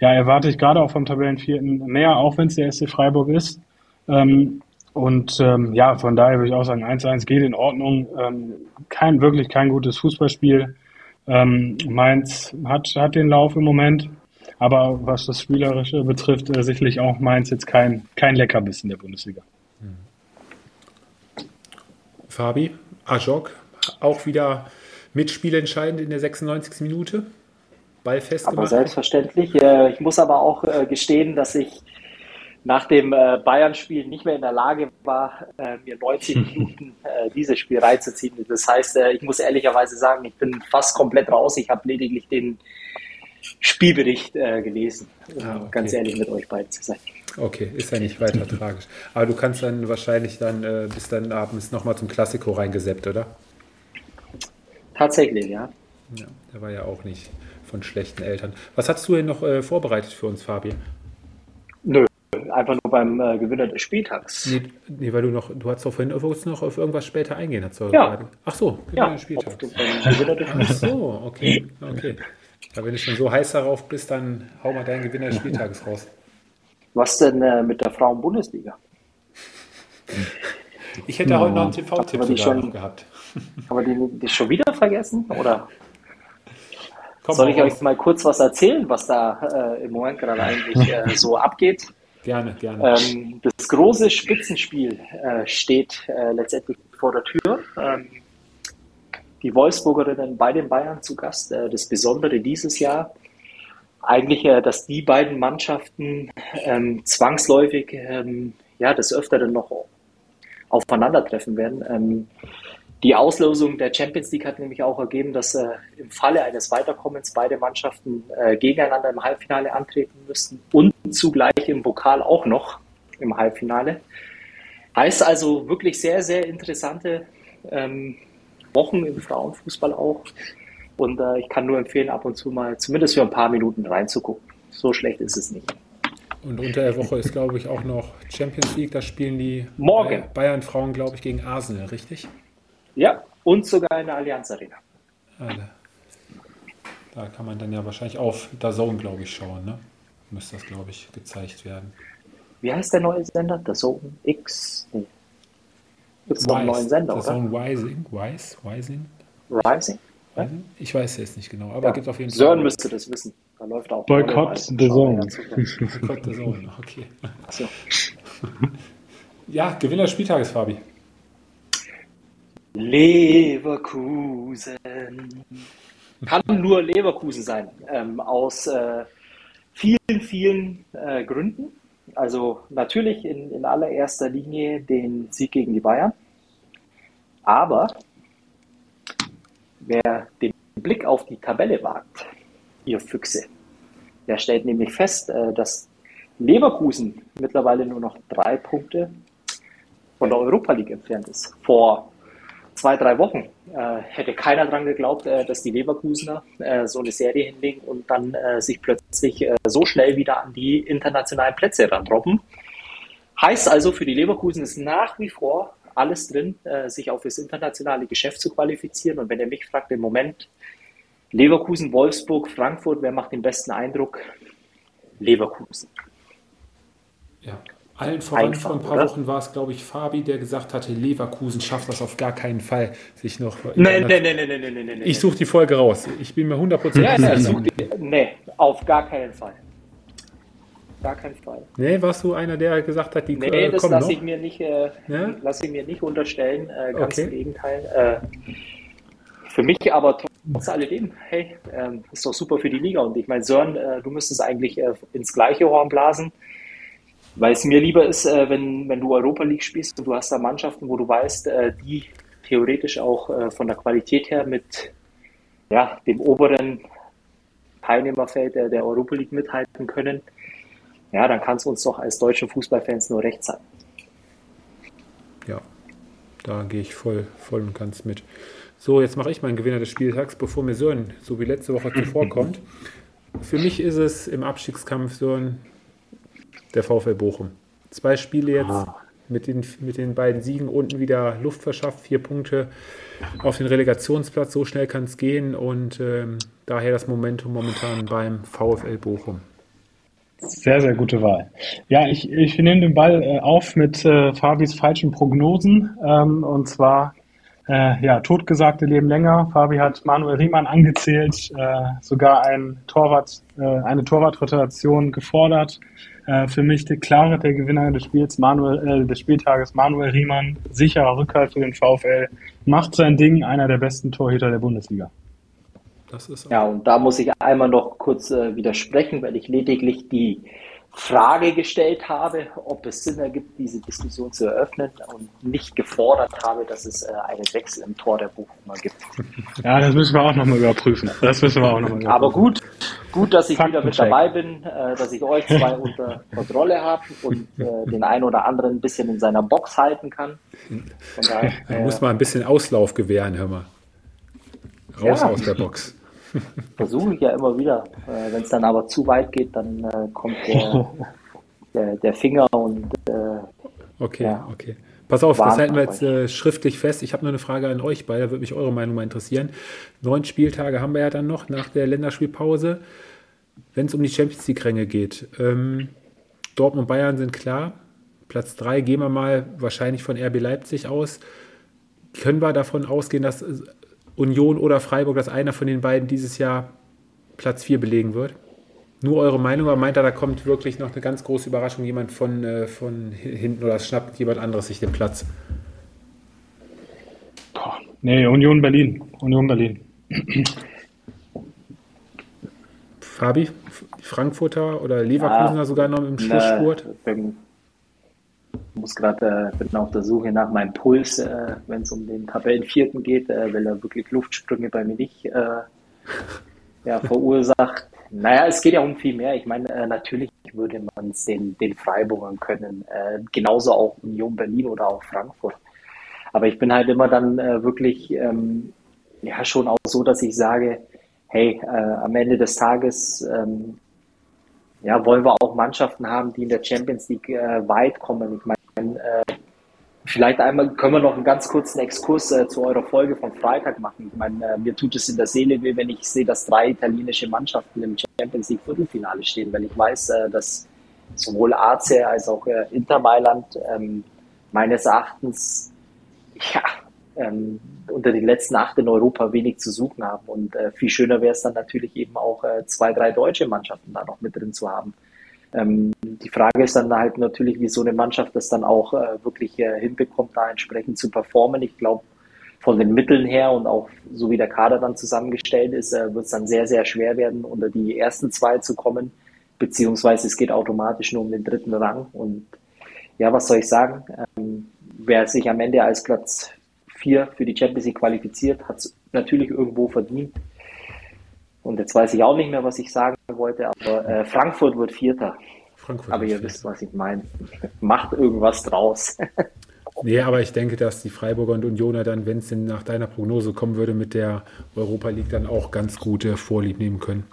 Ja, erwarte ich gerade auch vom Tabellenvierten mehr, auch wenn es der SC Freiburg ist. Ähm, und ähm, ja, von daher würde ich auch sagen, 1-1 geht in Ordnung. Ähm, kein, wirklich kein gutes Fußballspiel. Ähm, Mainz hat, hat den Lauf im Moment. Aber was das Spielerische betrifft, äh, sicherlich auch Mainz jetzt kein, kein Leckerbissen der Bundesliga. Fabi, Ajok, auch wieder mitspielentscheidend in der 96. Minute. Ball festgemacht. Aber selbstverständlich. Äh, ich muss aber auch äh, gestehen, dass ich nach dem äh, Bayern-Spiel nicht mehr in der Lage war, mir 90 <laughs> Minuten dieses Spiel reinzuziehen. Das heißt, ich muss ehrlicherweise sagen, ich bin fast komplett raus. Ich habe lediglich den Spielbericht gelesen, um ah, okay. ganz ehrlich mit euch beiden zu sein. Okay, ist ja nicht weiter tragisch. Aber du kannst dann wahrscheinlich dann äh, bis dann abends nochmal zum Klassiko reingeseppt, oder? Tatsächlich, ja. Ja, der war ja auch nicht von schlechten Eltern. Was hast du denn noch äh, vorbereitet für uns, Fabi? Nö, einfach nur beim äh, Gewinner des Spieltags. Nee, nee, weil du noch, du hast doch vorhin noch auf irgendwas später eingehen. Hast du ja. Ach so, Gewinner ja, des Spieltags. Ach so, okay, okay. Ja, wenn du schon so heiß darauf bist, dann hau mal deinen Gewinner des Spieltags raus. Was denn äh, mit der Frauen-Bundesliga? Ich hätte ja. heute noch einen TV-Tipp schon gehabt. Aber die, die schon wieder vergessen? Oder Komm soll ich euch mal kurz was erzählen, was da äh, im Moment gerade eigentlich äh, <laughs> so abgeht? Gerne, gerne. Ähm, das große Spitzenspiel äh, steht äh, letztendlich vor der Tür. Ähm, die Wolfsburgerinnen bei den Bayern zu Gast. Äh, das Besondere dieses Jahr eigentlich, äh, dass die beiden Mannschaften ähm, zwangsläufig ähm, ja, des Öfteren noch aufeinandertreffen werden. Ähm, die Auslosung der Champions League hat nämlich auch ergeben, dass äh, im Falle eines Weiterkommens beide Mannschaften äh, gegeneinander im Halbfinale antreten müssten und zugleich im Pokal auch noch im Halbfinale. Heißt also wirklich sehr, sehr interessante ähm, Wochen im Frauenfußball auch. Und äh, ich kann nur empfehlen, ab und zu mal zumindest für ein paar Minuten reinzugucken. So schlecht ist es nicht. Und unter der Woche ist, glaube ich, auch noch Champions League. Da spielen die Morgen. Bayern-Frauen, glaube ich, gegen Arsenal, richtig? Ja, und sogar in der Allianz Arena. Alle. Da kann man dann ja wahrscheinlich auf der Zone, glaube ich, schauen. Ne? Müsste das, glaube ich, gezeigt werden. Wie heißt der neue Sender? Der Zone X? Nee. Gibt es noch einen neuen Sender, der Zone Rising? Wise? Rising? Rising? Ich weiß es nicht genau, aber ja. gibt auf jeden Fall. Sören müsste das wissen. Da läuft auch. Boykott the Zone. Boykott the Zone, okay. So. <laughs> ja, Gewinner des Spieltages, Fabi. Leverkusen. Kann nur Leverkusen sein. Ähm, aus äh, vielen, vielen äh, Gründen. Also natürlich in, in allererster Linie den Sieg gegen die Bayern. Aber Wer den Blick auf die Tabelle wagt, ihr Füchse, der stellt nämlich fest, äh, dass Leverkusen mittlerweile nur noch drei Punkte von der Europa League entfernt ist. Vor zwei, drei Wochen äh, hätte keiner dran geglaubt, äh, dass die Leverkusener äh, so eine Serie hinlegen und dann äh, sich plötzlich äh, so schnell wieder an die internationalen Plätze rantroppen. Heißt also, für die Leverkusen ist nach wie vor alles drin, äh, sich auch fürs internationale Geschäft zu qualifizieren. Und wenn ihr mich fragt, im Moment Leverkusen, Wolfsburg, Frankfurt, wer macht den besten Eindruck? Leverkusen. Ja, allen voran Einfach, vor ein paar oder? Wochen war es, glaube ich, Fabi, der gesagt hatte, Leverkusen schafft das auf gar keinen Fall, sich noch. Nein, nein, nein, nein, nein, nein, Ich suche die Folge raus. Ich bin mir 100% ja, sicher. Nee, auf gar keinen Fall gar keinen Fall. Nee, warst du einer, der gesagt hat, die nee, äh, das lasse ich mir nicht, äh, ja? lasse ich mir nicht unterstellen. Äh, ganz okay. im Gegenteil. Äh, für mich aber trotz alledem, hey, ähm, ist doch super für die Liga. Und ich meine, Sören, äh, du müsstest eigentlich äh, ins gleiche Horn blasen. Weil es mir lieber ist, äh, wenn, wenn du Europa League spielst und du hast da Mannschaften, wo du weißt, äh, die theoretisch auch äh, von der Qualität her mit ja, dem oberen Teilnehmerfeld der, der Europa League mithalten können ja, dann kann es uns doch als deutsche Fußballfans nur recht sein. Ja, da gehe ich voll, voll und ganz mit. So, jetzt mache ich meinen Gewinner des Spieltags, bevor mir Sören so wie letzte Woche zuvorkommt. <laughs> Für mich ist es im Abstiegskampf Sören der VfL Bochum. Zwei Spiele jetzt ah. mit, den, mit den beiden Siegen unten wieder Luft verschafft, vier Punkte auf den Relegationsplatz. So schnell kann es gehen und ähm, daher das Momentum momentan beim VfL Bochum. Sehr, sehr gute Wahl. Ja, ich, ich nehme den Ball äh, auf mit äh, Fabis falschen Prognosen. Ähm, und zwar, äh, ja, Totgesagte leben länger. Fabi hat Manuel Riemann angezählt, äh, sogar ein Torwart, äh, eine Torwartrotation gefordert. Äh, für mich der klare der Gewinner des Spiels, Manuel, äh, des Spieltages, Manuel Riemann. Sicherer Rückhalt für den VfL. Macht sein Ding, einer der besten Torhüter der Bundesliga. ja, und da muss ich einmal noch kurz äh, widersprechen, weil ich lediglich die Frage gestellt habe, ob es Sinn ergibt, diese Diskussion zu eröffnen und nicht gefordert habe, dass es äh, einen Wechsel im Tor der Bochumer gibt. <laughs> Ja, das müssen wir auch nochmal überprüfen. Das müssen wir auch noch mal überprüfen. Aber gut, gut, dass ich wieder mit dabei bin, äh, dass ich euch zwei <laughs> unter Kontrolle habe und äh, den einen oder anderen ein bisschen in seiner Box halten kann. Von daher, <laughs> äh, muss mal ein bisschen Auslauf gewähren, hör mal. Raus Ja. aus der Box. Versuche ich ja immer wieder. Äh, Wenn es dann aber zu weit geht, dann äh, kommt der, <laughs> der, der Finger und äh, Okay, Ja. okay. Pass auf, das halten wir jetzt äh, schriftlich fest. Ich habe nur eine Frage an euch beide, da würde mich eure Meinung mal interessieren. Neun Spieltage haben wir ja dann noch nach der Länderspielpause. Wenn es um die Champions League-Ränge geht, ähm, Dortmund und Bayern sind klar. Platz drei gehen wir mal wahrscheinlich von RB Leipzig aus. Können wir davon ausgehen, dass äh, Union oder Freiburg, dass einer von den beiden dieses Jahr Platz vier belegen wird? Nur eure Meinung, aber meint er, da kommt wirklich noch eine ganz große Überraschung, jemand von, äh, von hi- hinten oder es schnappt jemand anderes sich den Platz? Boah, nee, Union Berlin. Union Berlin. Fabi, Frankfurter oder Leverkusener Ja, sogar noch im Schlussspurt? Bin, muss gerade, äh, bin auf der Suche nach meinem Puls, äh, wenn es um den Tabellenvierten geht, äh, weil er wirklich Luftsprünge bei mir nicht äh, ja, verursacht. Naja, es geht ja um viel mehr. Ich meine, äh, natürlich würde man es den, den Freiburgern können, äh, genauso auch Union Berlin oder auch Frankfurt. Aber ich bin halt immer dann äh, wirklich ähm, ja schon auch so, dass ich sage, hey, äh, am Ende des Tages ähm, ja, wollen wir auch Mannschaften haben, die in der Champions League äh, weit kommen. Ich meine, äh, vielleicht einmal können wir noch einen ganz kurzen Exkurs äh, zu eurer Folge vom Freitag machen. Ich meine, äh, mir tut es in der Seele weh, wenn ich sehe, dass drei italienische Mannschaften im Champions League Viertelfinale stehen, weil ich weiß, äh, dass sowohl AC als auch äh, Inter Mailand ähm, meines Erachtens ja, ähm, unter den letzten acht in Europa wenig zu suchen haben. Und äh, viel schöner wäre es dann natürlich eben auch äh, zwei, drei deutsche Mannschaften da noch mit drin zu haben. Ähm, die Frage ist dann halt natürlich, wie so eine Mannschaft das dann auch äh, wirklich äh, hinbekommt, da entsprechend zu performen. Ich glaube, von den Mitteln her und auch so wie der Kader dann zusammengestellt ist, äh, wird es dann sehr, sehr schwer werden, unter die ersten zwei zu kommen, beziehungsweise es geht automatisch nur um den dritten Rang. Und ja, was soll ich sagen? Ähm, wer sich am Ende als Platz vier für die Champions League qualifiziert, hat es natürlich irgendwo verdient. Und jetzt weiß ich auch nicht mehr, was ich sagen wollte, aber äh, Frankfurt wird Vierter. Frankfurt Aber ihr Vierter. wisst, was ich meine. <laughs> Macht irgendwas draus. <laughs> Nee, aber ich denke, dass die Freiburger und Unioner dann, wenn es denn nach deiner Prognose kommen würde, mit der Europa League dann auch ganz gute Vorlieb nehmen können.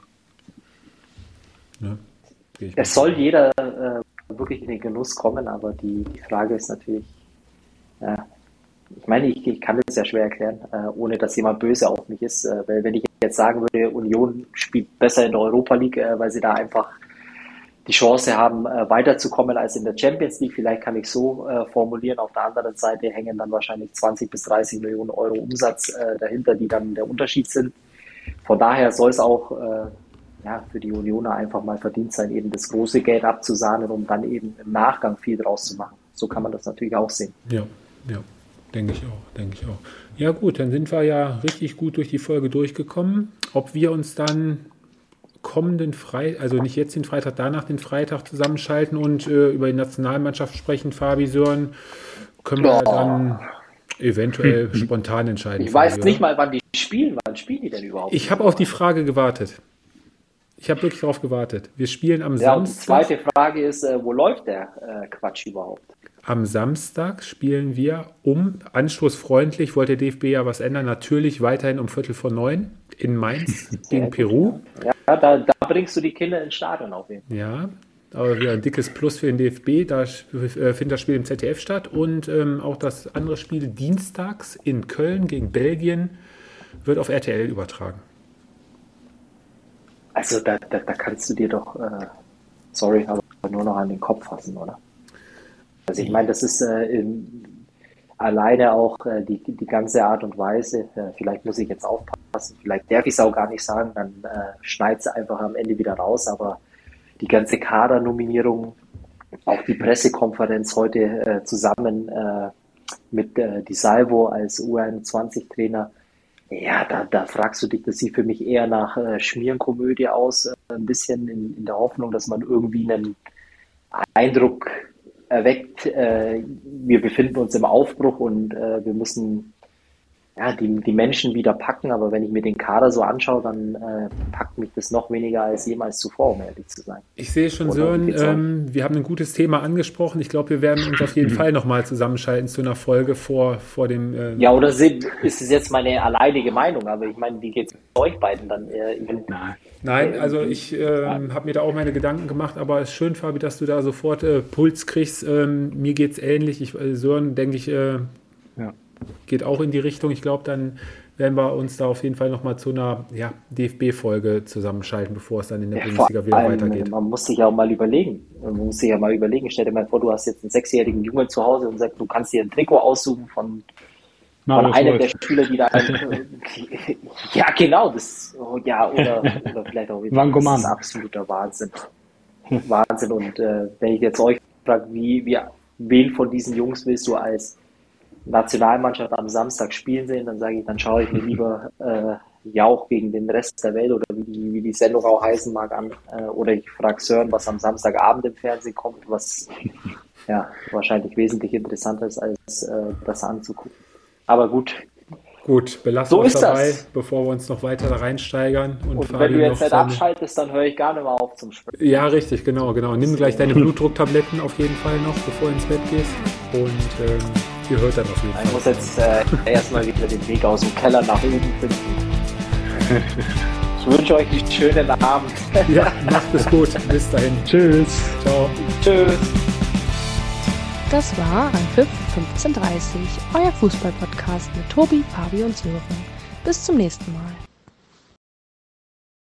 Ne? Es soll jeder äh, wirklich in den Genuss kommen, aber die, die Frage ist natürlich, äh, ich meine, ich, ich kann das ja schwer erklären, äh, ohne dass jemand böse auf mich ist, äh, weil wenn ich jetzt sagen würde, Union spielt besser in der Europa League, äh, weil sie da einfach die Chance haben, äh, weiterzukommen als in der Champions League. Vielleicht kann ich so äh, formulieren. Auf der anderen Seite hängen dann wahrscheinlich 20 bis 30 Millionen Euro Umsatz äh, dahinter, die dann der Unterschied sind. Von daher soll es auch ja, für die Unioner einfach mal verdient sein, eben das große Geld abzusahnen, um dann eben im Nachgang viel draus zu machen. So kann man das natürlich auch sehen. Ja, ja, denke ich auch, denke ich auch. Ja gut, dann sind wir ja richtig gut durch die Folge durchgekommen. Ob wir uns dann kommenden Freitag, also nicht jetzt den Freitag, danach den Freitag zusammenschalten und äh, über die Nationalmannschaft sprechen, Fabi Sören, können wir Ja. dann eventuell spontan entscheiden. Ich weiß Fabi, nicht oder? mal, wann die spielen. Wann spielen die denn überhaupt? Ich habe auf die Frage gewartet. Ich habe wirklich darauf gewartet. Wir spielen am ja, und die Samstag. zweite Frage ist, äh, wo läuft der äh, Quatsch überhaupt? Am Samstag spielen wir um, anstoßfreundlich, wollte der DFB ja was ändern, natürlich weiterhin um Viertel vor neun in Mainz <laughs> gegen Peru. Ja, da, da bringst du die Kinder ins Stadion auf jeden Fall. Ja, aber wieder ein dickes Plus für den DFB. Da äh, findet das Spiel im ZDF statt und ähm, auch das andere Spiel dienstags in Köln gegen Belgien wird auf RTL übertragen. Also da, da, da kannst du dir doch äh, sorry, aber nur noch an den Kopf fassen, oder? Also ich meine, das ist äh, in, alleine auch äh, die, die ganze Art und Weise, äh, vielleicht muss ich jetzt aufpassen, vielleicht darf ich es auch gar nicht sagen, dann äh, schneit es einfach am Ende wieder raus, aber die ganze Kadernominierung, auch die Pressekonferenz heute äh, zusammen äh, mit äh, Di Salvo als U21-Trainer, ja, da, da fragst du dich, das sieht für mich eher nach äh, Schmierenkomödie aus, äh, ein bisschen in, in der Hoffnung, dass man irgendwie einen Eindruck erweckt, äh, wir befinden uns im Aufbruch und äh, wir müssen ja, die, die Menschen wieder packen, aber wenn ich mir den Kader so anschaue, dann äh, packt mich das noch weniger als jemals zuvor, um ehrlich zu sein. Ich sehe schon, Sören, ähm, wir haben ein gutes Thema angesprochen. Ich glaube, wir werden uns auf jeden Fall nochmal zusammenschalten zu einer Folge vor, vor dem. Ähm ja, oder sind, ist es jetzt meine alleinige Meinung, aber ich meine, wie geht es euch beiden dann? Äh, Nein. Nein, also ich äh, habe mir da auch meine Gedanken gemacht, aber es ist schön, Fabi, dass du da sofort äh, Puls kriegst. Ähm, mir geht es ähnlich. Ich, äh, Sören, denke ich, äh, geht auch in die Richtung. Ich glaube, dann werden wir uns da auf jeden Fall nochmal zu einer ja, DFB-Folge zusammenschalten, bevor es dann in der ja, Bundesliga wieder allem, weitergeht. Man muss sich ja auch mal überlegen. Man muss sich ja mal überlegen. Stell dir mal vor, du hast jetzt einen sechsjährigen Jungen zu Hause und sagst, du kannst dir ein Trikot aussuchen von, von einem der Spieler, die da. <laughs> ja, genau. Das, ja, oder, oder <laughs> vielleicht auch wieder. Das ist absoluter Wahnsinn. Wahnsinn. Und äh, wenn ich jetzt euch frage, wie, wie, wen von diesen Jungs willst du als Nationalmannschaft am Samstag spielen sehen, dann sage ich, dann schaue ich mir lieber <laughs> äh, Jauch gegen den Rest der Welt oder wie die, wie die Sendung auch heißen mag an. Äh, oder ich frage Sören, was am Samstagabend im Fernsehen kommt, was ja wahrscheinlich wesentlich interessanter ist, als äh, das anzugucken. Aber gut. Gut, belassen so wir uns dabei, das. bevor wir uns noch weiter da reinsteigern. Und, und wenn du jetzt nicht abschaltest, dann höre ich gar nicht mehr auf zum Sprechen. Ja, richtig, genau, genau. Nimm gleich deine <laughs> Blutdrucktabletten auf jeden Fall noch, bevor du ins Bett gehst. Und ähm, Ihr hört dann auf jeden Fall. Ich muss jetzt äh, erstmal wieder den Weg aus dem Keller nach oben finden. Ich wünsche euch einen schönen Abend. ja, macht es gut. Bis dahin. Tschüss. Ciao. Tschüss. Das war Anpfiff 1530, euer Fußballpodcast mit Tobi, Fabi und Sören. Bis zum nächsten Mal.